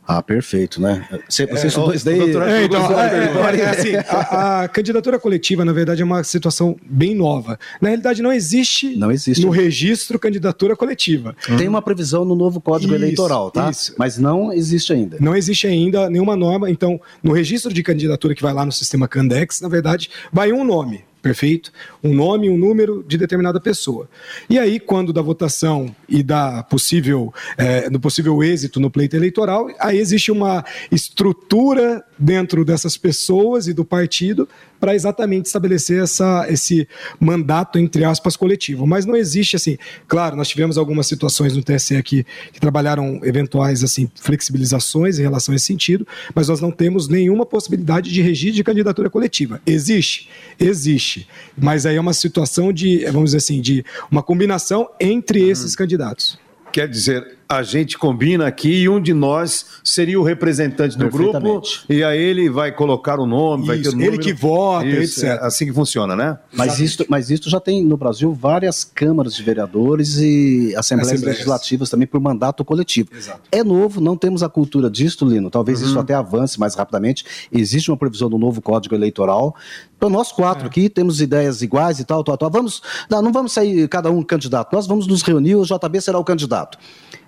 Ah, perfeito, né? Você, você estudou ô, isso daí? É, então, é, é, vitória? é assim, a, a candidatura coletiva, na verdade, é uma situação bem nova. Na realidade, não existe, Não existe. no registro candidatura coletiva. Tem uma previsão no novo Código Isso, Eleitoral, tá? isso. Mas não existe ainda. Não existe ainda nenhuma norma. Então, no registro de candidatura que vai lá no sistema Candex, na verdade, vai um nome. Perfeito? Um nome, um número de determinada pessoa. E aí, quando da votação e da possível, é, do possível êxito no pleito eleitoral, aí existe uma estrutura dentro dessas pessoas e do partido para exatamente estabelecer essa, esse mandato, entre aspas, coletivo. Mas não existe assim. Claro, nós tivemos algumas situações no TSE aqui que trabalharam eventuais assim, flexibilizações em relação a esse sentido, mas nós não temos nenhuma possibilidade de registro de candidatura coletiva. Existe? Existe. Mas aí é uma situação de, vamos dizer assim, de uma combinação entre esses hum. candidatos. Quer dizer, a gente combina aqui e um de nós seria o representante do grupo e aí ele vai colocar o nome, isso, vai ter o número. Ele que vota, isso, etc. É assim que funciona, né? Mas isso, mas isso já tem no Brasil várias câmaras de vereadores e assembleias, assembleias. legislativas também por mandato coletivo. Exato. É novo, não temos a cultura disso, Lino. Talvez uhum. isso até avance mais rapidamente. Existe uma previsão do novo Código Eleitoral. Então, nós quatro é. aqui temos ideias iguais e tal, tal, tal. Vamos, não, não vamos sair cada um candidato. Nós vamos nos reunir, o JB será o candidato.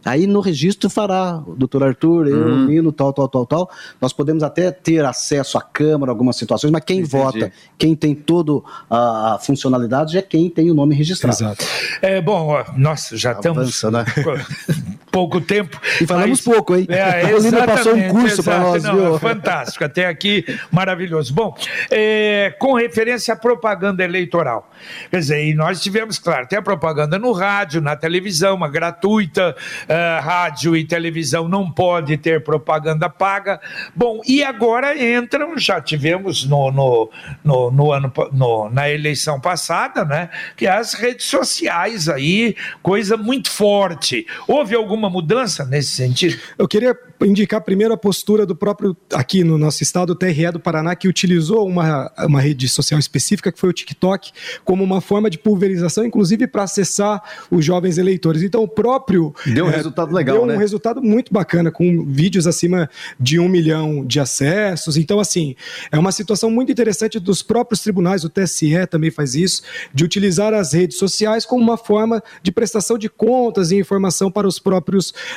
Aí no registro fará o doutor Arthur, eu, uhum. o Nino, tal, tal, tal, tal. Nós podemos até ter acesso à Câmara, algumas situações, mas quem Entendi. vota, quem tem toda a funcionalidade é quem tem o nome registrado. Exato. É, bom, nossa, já Avança, estamos né? pouco tempo. E falamos mas... pouco, hein? É, o Lino passou um curso para nós, Não, viu? É fantástico, até aqui maravilhoso. Bom, é, com referência à propaganda eleitoral, quer dizer, e nós tivemos, claro, tem a propaganda no rádio, na televisão, uma gratuita, uh, rádio e televisão não pode ter propaganda paga. Bom, e agora entram, já tivemos no, no, no, no ano, no, na eleição passada, né, que as redes sociais aí, coisa muito forte. Houve alguma mudança nesse sentido? Eu queria indicar primeiro a postura do próprio, aqui no nosso estado, o TRE do Paraná, que utilizou uma, uma rede social específica, que foi o TikTok, como uma forma de pulverização, inclusive para acessar os jovens eleitores. Então, o próprio. Deu um é, resultado legal, deu né? um resultado muito bacana, com vídeos acima de um milhão de acessos. Então, assim, é uma situação muito interessante dos próprios tribunais, o TSE também faz isso, de utilizar as redes sociais como uma forma de prestação de contas e informação para os próprios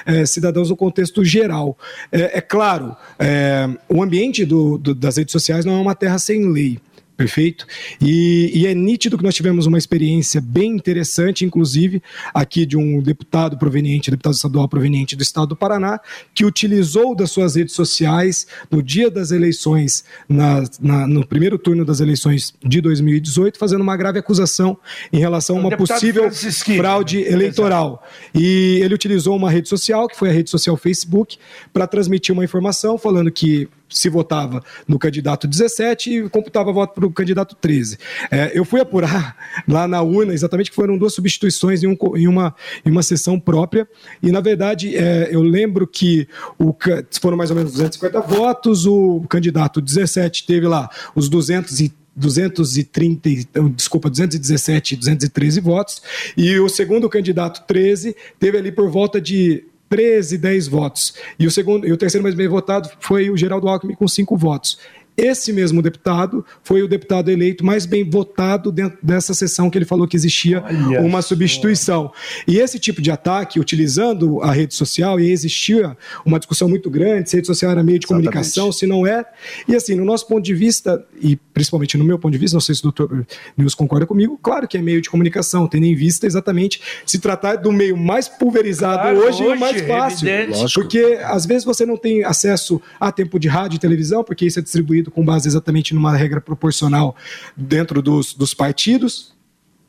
eh, cidadãos no contexto geral. É, é claro, é, o ambiente do, do, das redes sociais não é uma terra sem lei. Perfeito? E, e, é nítido que nós tivemos uma experiência bem interessante, inclusive, aqui de um deputado proveniente, deputado estadual proveniente do estado do Paraná, que utilizou das suas redes sociais no dia das eleições, na, na, no primeiro turno das eleições de 2018, fazendo uma grave acusação em relação a uma possível fraude eleitoral. E ele utilizou uma rede social, que foi a rede social Facebook, para transmitir uma informação falando que se votava no candidato 17 e computava voto para o candidato 13. É, eu fui apurar lá na urna exatamente que foram duas substituições em, um, em, uma, em uma sessão própria, e na verdade é, eu lembro que o, foram mais ou menos 250 votos, o candidato 17 teve lá os 200 e 230, desculpa, 217, 213 votos, e o segundo candidato 13 teve ali por volta de 13, 10 votos. E o segundo e o terceiro mais bem votado foi o Geraldo Alckmin com 5 votos. Esse mesmo deputado foi o deputado eleito mais bem votado dentro dessa sessão que ele falou que existia Olha uma substituição. E esse tipo de ataque, utilizando a rede social, e existia uma discussão muito grande se a rede social era meio de Exatamente. comunicação, se não é. E assim, no nosso ponto de vista, e principalmente no meu ponto de vista, não sei se o doutor Nils concorda comigo, claro que é meio de comunicação, tendo em vista exatamente se tratar do meio mais pulverizado claro, hoje, hoje e mais fácil. Porque às vezes você não tem acesso a tempo de rádio e televisão, porque isso é distribuído com base exatamente numa regra proporcional dentro dos, dos partidos.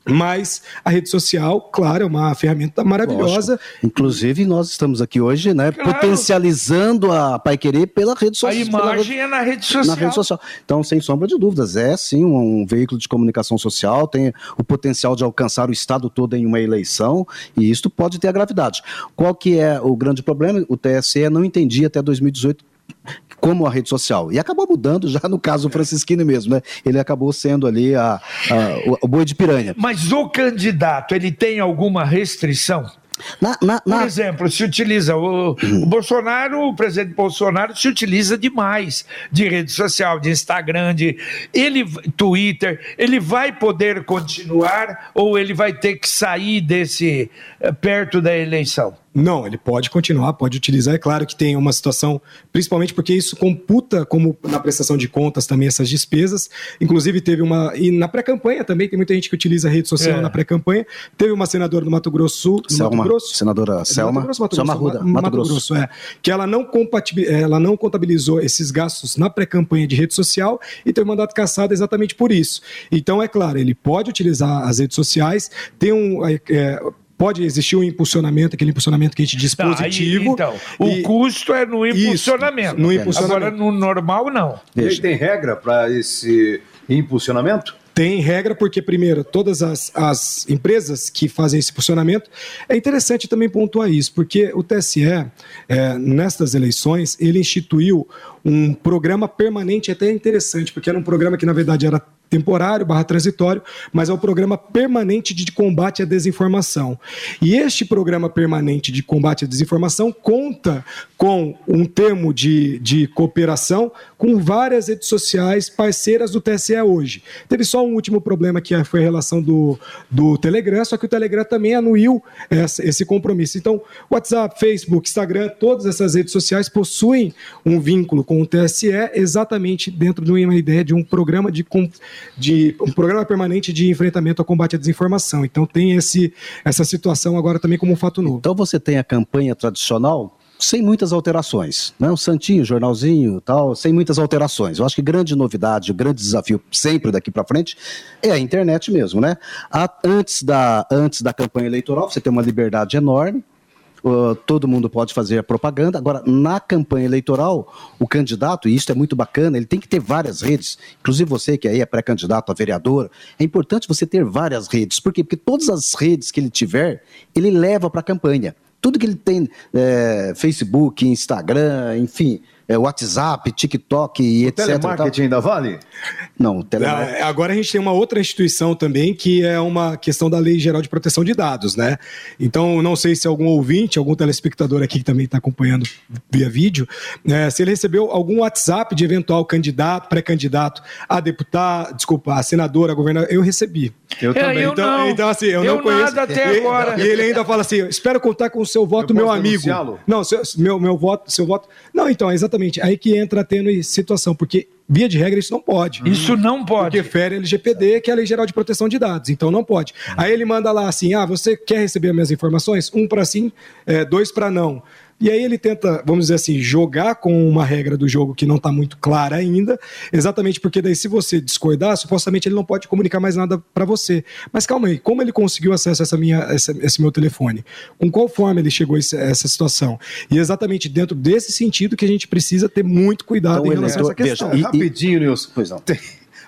Mas a rede social, claro, é uma ferramenta maravilhosa. Lógico. Inclusive, nós estamos aqui hoje, né, claro. potencializando a Pai Querer pela rede social. A imagem é na rede social. Na rede social. Então, sem sombra de dúvidas, é sim um veículo de comunicação social, tem o potencial de alcançar o Estado todo em uma eleição, e isto pode ter a gravidade. Qual que é o grande problema? O TSE não entendia até 2018 como a rede social. E acabou mudando já no caso Francisquini mesmo, né? Ele acabou sendo ali a, a, o, boi de piranha. Mas o candidato, ele tem alguma restrição? Na, na, na... Por exemplo, se utiliza o, o, Bolsonaro, o presidente Bolsonaro se utiliza demais de rede social, de Instagram, de ele Twitter, ele vai poder continuar ou ele vai ter que sair desse eh, perto da eleição? Não, ele pode continuar, pode utilizar. É claro que tem uma situação, principalmente porque isso computa como na prestação de contas também essas despesas. Inclusive teve uma e na pré-campanha também tem muita gente que utiliza a rede social é. na pré-campanha. Teve uma senadora do Mato Grosso, do Selma, Mato Grosso, senadora é Selma, Mato Grosso, Mato Selma Grosso, Mato, Mato Grosso, Grosso é, que ela não ela não contabilizou esses gastos na pré-campanha de rede social e teve mandato cassado exatamente por isso. Então é claro, ele pode utilizar as redes sociais, tem um é, é pode existir um impulsionamento, aquele impulsionamento que a gente diz tá, positivo. então, o e... custo é no impulsionamento. Isso, no impulsionamento. Agora, no normal, não. E tem regra para esse impulsionamento? Tem regra, porque, primeiro, todas as, as empresas que fazem esse funcionamento, é interessante também pontuar isso, porque o TSE, é, nestas eleições, ele instituiu um programa permanente, até interessante, porque era um programa que, na verdade, era temporário barra transitório, mas é o programa permanente de combate à desinformação. E este programa permanente de combate à desinformação conta com um termo de, de cooperação com várias redes sociais parceiras do TSE hoje. Teve só um último problema que foi a relação do, do Telegram, só que o Telegram também anuiu essa, esse compromisso. Então, WhatsApp, Facebook, Instagram, todas essas redes sociais possuem um vínculo com o TSE exatamente dentro de uma ideia de um programa de de um programa permanente de enfrentamento ao combate à desinformação. Então tem esse, essa situação agora também como um fato novo. Então você tem a campanha tradicional sem muitas alterações, né? O Santinho, jornalzinho, tal, sem muitas alterações. Eu acho que grande novidade, o grande desafio sempre daqui para frente é a internet mesmo, né? A, antes da antes da campanha eleitoral você tem uma liberdade enorme, uh, todo mundo pode fazer propaganda. Agora, na campanha eleitoral, o candidato, e isso é muito bacana, ele tem que ter várias redes, inclusive você que aí é pré-candidato a vereador, é importante você ter várias redes. Por quê? Porque todas as redes que ele tiver, ele leva para a campanha. Tudo que ele tem, é, Facebook, Instagram, enfim, é, WhatsApp, TikTok e o etc. Telemarketing ainda vale? Não, telemarketing. Agora a gente tem uma outra instituição também que é uma questão da Lei Geral de Proteção de Dados, né? Então, não sei se algum ouvinte, algum telespectador aqui que também está acompanhando via vídeo, né, se ele recebeu algum WhatsApp de eventual candidato, pré-candidato a deputado, desculpa, a senador, a governador, eu recebi. Eu é, também. Eu então, não. então, assim, eu, eu não conheço. até e, agora. E ele ainda fala assim: espero contar com o seu voto, meu amigo. Não, seu, meu, meu voto, seu voto. Não, então, exatamente Exatamente. Aí que entra tendo situação, porque via de regra isso não pode. Isso não pode. Porque fere a LGPD, que é a Lei Geral de Proteção de Dados. Então não pode. Aí ele manda lá assim: ah, você quer receber as minhas informações? Um para sim, é, dois para não. E aí ele tenta, vamos dizer assim, jogar com uma regra do jogo que não está muito clara ainda, exatamente porque daí se você discordar, supostamente ele não pode comunicar mais nada para você. Mas calma aí, como ele conseguiu acesso a essa minha, essa, esse meu telefone? Com qual forma ele chegou a essa situação? E exatamente dentro desse sentido que a gente precisa ter muito cuidado então, em relação a essa questão. Veja, e, Rapidinho, Nilson. Pois não.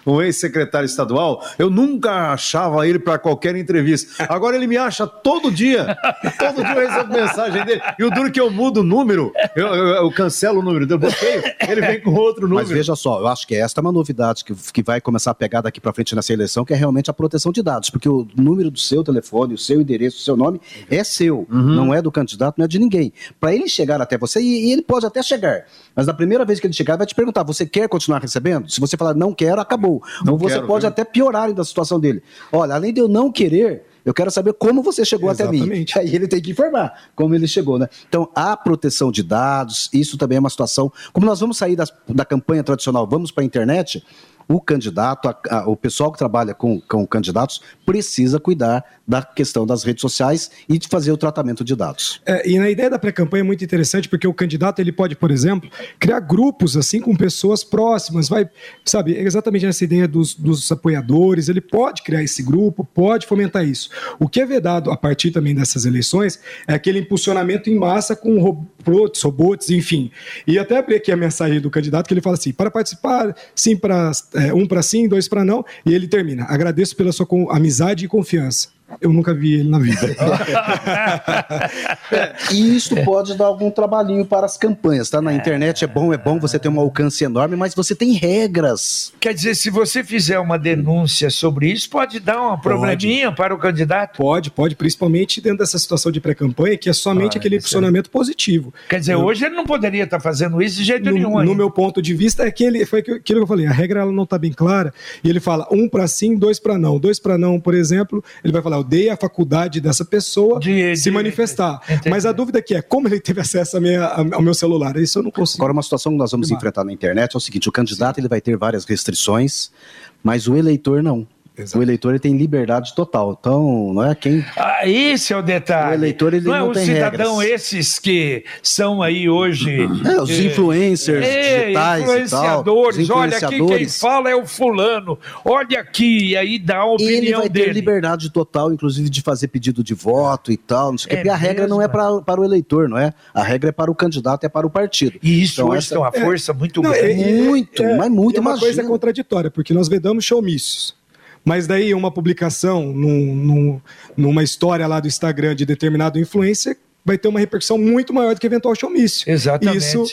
Um ex-secretário estadual, eu nunca achava ele para qualquer entrevista. Agora ele me acha todo dia. Todo dia eu recebo mensagem dele. E o duro que eu mudo o número, eu, eu, eu cancelo o número, eu bloqueio, ele vem com outro número. Mas veja só, eu acho que esta é uma novidade que, que vai começar a pegar daqui para frente nessa eleição, que é realmente a proteção de dados, porque o número do seu telefone, o seu endereço, o seu nome é seu, uhum. não é do candidato, não é de ninguém. Para ele chegar até você, e, e ele pode até chegar, mas na primeira vez que ele chegar, vai te perguntar: você quer continuar recebendo? Se você falar não quero, acabou. Não Ou você quero, pode viu? até piorar ainda a situação dele. Olha, além de eu não querer, eu quero saber como você chegou Exatamente. até mim. Aí ele tem que informar como ele chegou, né? Então, a proteção de dados, isso também é uma situação. Como nós vamos sair das, da campanha tradicional, vamos para a internet, o candidato, a, a, o pessoal que trabalha com, com candidatos, precisa cuidar da questão das redes sociais e de fazer o tratamento de dados. É, e na ideia da pré-campanha é muito interessante, porque o candidato ele pode, por exemplo, criar grupos assim com pessoas próximas, vai, sabe, exatamente nessa ideia dos, dos apoiadores, ele pode criar esse grupo, pode fomentar isso. O que é vedado a partir também dessas eleições é aquele impulsionamento em massa com robôs, robôs enfim. E até abri aqui a mensagem do candidato que ele fala assim: para participar, sim, para é, um para sim, dois para não, e ele termina. Agradeço pela sua amizade e confiança. Eu nunca vi ele na vida. e isso pode dar algum trabalhinho para as campanhas, tá? Na internet é bom, é bom você ter um alcance enorme, mas você tem regras. Quer dizer, se você fizer uma denúncia sobre isso, pode dar uma probleminha pode. para o candidato? Pode, pode, principalmente dentro dessa situação de pré-campanha, que é somente ah, aquele funcionamento é. positivo. Quer dizer, eu, hoje ele não poderia estar fazendo isso de jeito no, nenhum. No meu ponto de vista, é que ele, foi aquilo que eu falei, a regra ela não está bem clara, e ele fala um para sim, dois para não. Dois para não, por exemplo, ele vai falar dei a faculdade dessa pessoa de, se de, manifestar. Entendi. Mas a dúvida aqui é como ele teve acesso minha, ao meu celular. Isso eu não consigo. Agora, uma situação que nós vamos enfrentar na internet é o seguinte: o candidato ele vai ter várias restrições, mas o eleitor não. Exato. O eleitor ele tem liberdade total. Então, não é quem. Ah, esse é o detalhe. O eleitor ele não, não é o cidadão regras. esses que são aí hoje. É, os influencers é, digitais. Influenciadores. influenciadores. Olha aqui, quem fala é o fulano. Olha aqui, e aí dá a opinião ele vai dele. ter liberdade total, inclusive, de fazer pedido de voto e tal. Não sei é porque a regra não é para, para o eleitor, não é? A regra é para o candidato, é para o partido. E isso então, hoje essa... tem uma força muito não, grande. É, muito, mas muito, é uma coisa contraditória, porque nós vedamos showmícios. Mas daí uma publicação num, num, numa história lá do Instagram de determinado influencer vai ter uma repercussão muito maior do que eventual showmício. Exatamente. Isso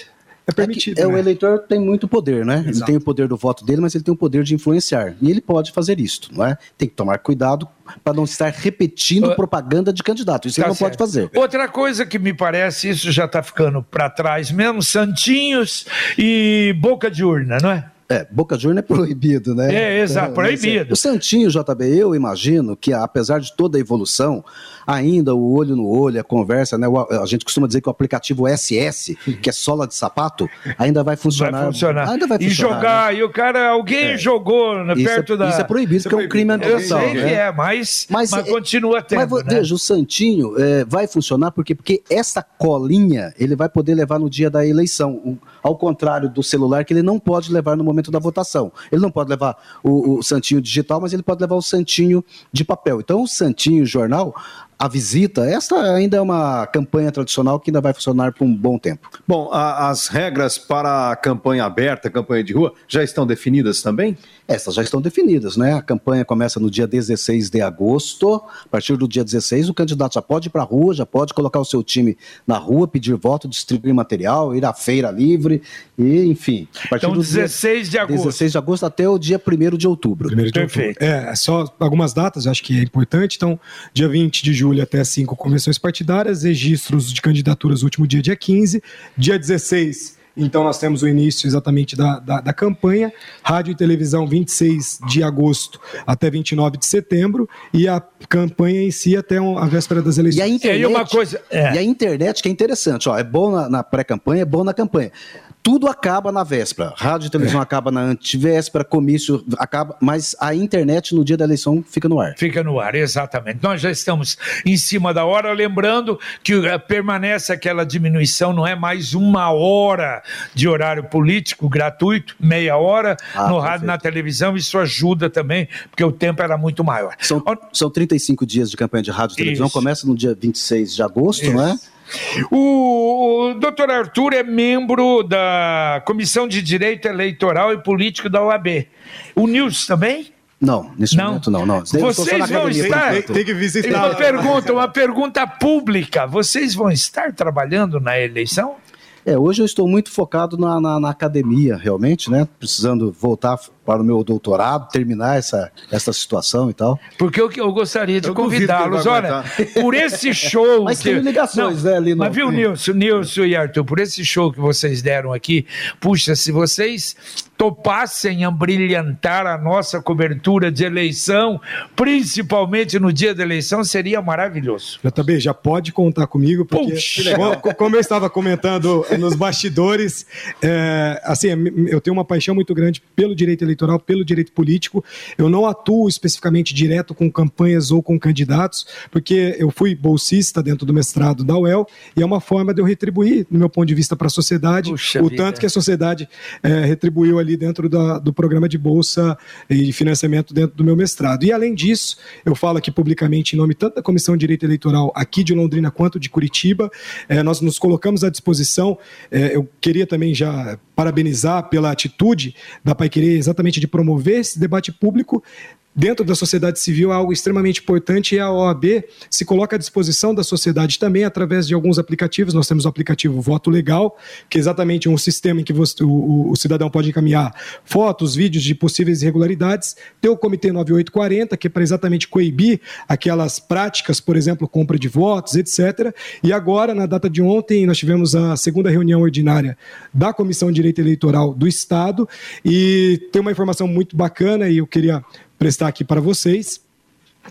é permitido. É, é né? O eleitor tem muito poder, né? Exato. Ele tem o poder do voto dele, mas ele tem o poder de influenciar. E ele pode fazer isso, não é? Tem que tomar cuidado para não estar repetindo uh, propaganda de candidato. Isso tá ele não certo. pode fazer. Outra coisa que me parece, isso já está ficando para trás mesmo, santinhos e boca de urna, não é? É, boca de urna é proibido, né? É, exato, é, proibido. O Santinho, JB, eu imagino que apesar de toda a evolução, ainda o olho no olho, a conversa, né? A gente costuma dizer que o aplicativo SS, que é sola de sapato, ainda vai funcionar. Vai funcionar. Ainda vai funcionar. E jogar, né? e o cara, alguém é. jogou né, perto é, da. Isso é proibido, porque é um crime ambiental. Eu sei né? que é, mas, mas, mas é, continua tendo. Mas né? veja, o Santinho é, vai funcionar porque, porque essa colinha ele vai poder levar no dia da eleição. Ao contrário do celular, que ele não pode levar no momento da votação. Ele não pode levar o, o Santinho digital, mas ele pode levar o Santinho de papel. Então, o Santinho jornal, a visita, esta ainda é uma campanha tradicional que ainda vai funcionar por um bom tempo. Bom, a, as regras para a campanha aberta, campanha de rua, já estão definidas também? Essas já estão definidas, né? A campanha começa no dia 16 de agosto. A partir do dia 16, o candidato já pode ir para a rua, já pode colocar o seu time na rua, pedir voto, distribuir material, ir à feira livre, e enfim. A partir então, do 16 dia, de agosto. 16 de agosto até o dia 1 de outubro. 1 de Perfeito. Outubro. É, só algumas datas, acho que é importante. Então, dia 20 de julho até 5 convenções partidárias, registros de candidaturas, último dia, dia 15. Dia 16 então, nós temos o início exatamente da, da, da, campanha, rádio e televisão 26 de agosto até 29 de setembro, e a campanha em si até a véspera das eleições. E a internet, e uma coisa, é. e a internet que é interessante, ó, é bom na, na pré-campanha, é bom na campanha tudo acaba na véspera. Rádio e televisão é. acaba na antivéspera, comício acaba, mas a internet no dia da eleição fica no ar. Fica no ar, exatamente. Nós já estamos em cima da hora, lembrando que uh, permanece aquela diminuição, não é mais uma hora de horário político gratuito, meia hora ah, no rádio e na televisão, isso ajuda também, porque o tempo era muito maior. São, são 35 dias de campanha de rádio e televisão, isso. começa no dia 26 de agosto, isso. não é? O, o doutor Arthur é membro da Comissão de Direito Eleitoral e Político da OAB. O Nilson também? Não, nesse não. momento não. não. Vocês vão estar. Tem, tem, que visitar. Uma pergunta, uma pergunta pública. Vocês vão estar trabalhando na eleição? É, hoje eu estou muito focado na, na, na academia, realmente, né? Precisando voltar para o meu doutorado, terminar essa, essa situação e tal. Porque eu, eu gostaria de convidá-los, olha, por esse show. mas que, tem ligações, não, né, ali no... Mas viu, Nilson, Nilson e Arthur, por esse show que vocês deram aqui, puxa, se vocês topassem brilhantar a nossa cobertura de eleição, principalmente no dia da eleição, seria maravilhoso. Já também, já pode contar comigo, porque como, como eu estava comentando nos bastidores, é, assim, eu tenho uma paixão muito grande pelo direito eleitoral eleitoral, pelo direito político. Eu não atuo especificamente direto com campanhas ou com candidatos, porque eu fui bolsista dentro do mestrado da UEL e é uma forma de eu retribuir, no meu ponto de vista, para a sociedade, Puxa o vida. tanto que a sociedade é, retribuiu ali dentro da, do programa de bolsa e financiamento dentro do meu mestrado. E além disso, eu falo aqui publicamente em nome tanto da Comissão de Direito Eleitoral aqui de Londrina quanto de Curitiba, é, nós nos colocamos à disposição. É, eu queria também já parabenizar pela atitude da Pai Querer exatamente de promover esse debate público dentro da sociedade civil algo extremamente importante e a OAB se coloca à disposição da sociedade também através de alguns aplicativos. Nós temos o aplicativo Voto Legal, que é exatamente um sistema em que você, o, o, cidadão pode encaminhar fotos, vídeos de possíveis irregularidades. Tem o Comitê 9840, que é para exatamente coibir aquelas práticas, por exemplo, compra de votos, etc. E agora, na data de ontem, nós tivemos a segunda reunião ordinária da Comissão de Direito Eleitoral do Estado e tem uma informação muito bacana e eu queria prestar aqui para vocês.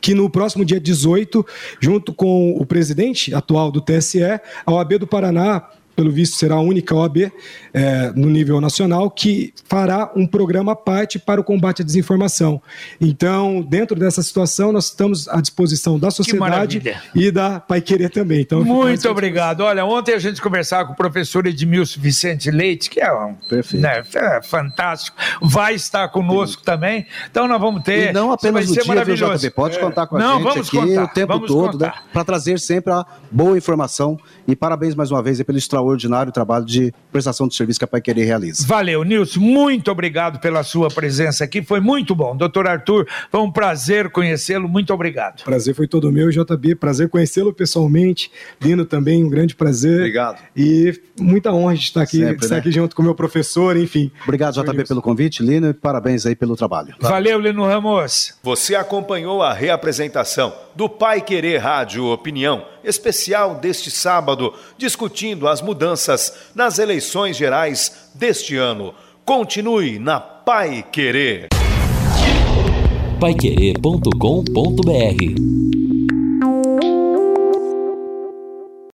que no próximo dia 18, junto com o presidente atual do TSE, a OAB do Paraná pelo visto, será a única OAB é, no nível nacional que fará um programa à parte para o combate à desinformação. Então, dentro dessa situação, nós estamos à disposição da sociedade e da Pai Querer também. Então, Muito obrigado. Olha, ontem a gente conversava com o professor Edmilson Vicente Leite, que é um né, é fantástico, vai estar conosco Sim. também. Então, nós vamos ter. E não apenas no dia, viu, JB? Pode é. contar com a não, gente vamos aqui contar, o tempo todo, né, para trazer sempre a boa informação. E parabéns mais uma vez pelo extraordinário extraordinário trabalho de prestação de serviço que a Pai Querer realiza. Valeu, Nilson. Muito obrigado pela sua presença aqui. Foi muito bom. Doutor Arthur, foi um prazer conhecê-lo. Muito obrigado. Prazer foi todo meu, JB. Prazer conhecê-lo pessoalmente. Lino também, um grande prazer. Obrigado. E muita honra de estar aqui, Sempre, estar né? aqui junto com o meu professor, enfim. Obrigado, JB, pelo convite, Lino, e parabéns aí pelo trabalho. Valeu, Lino Ramos. Você acompanhou a reapresentação do Pai Querer Rádio Opinião, especial deste sábado, discutindo as mudanças nas eleições gerais deste ano. Continue na Pai Querer. Paiquerê.com.br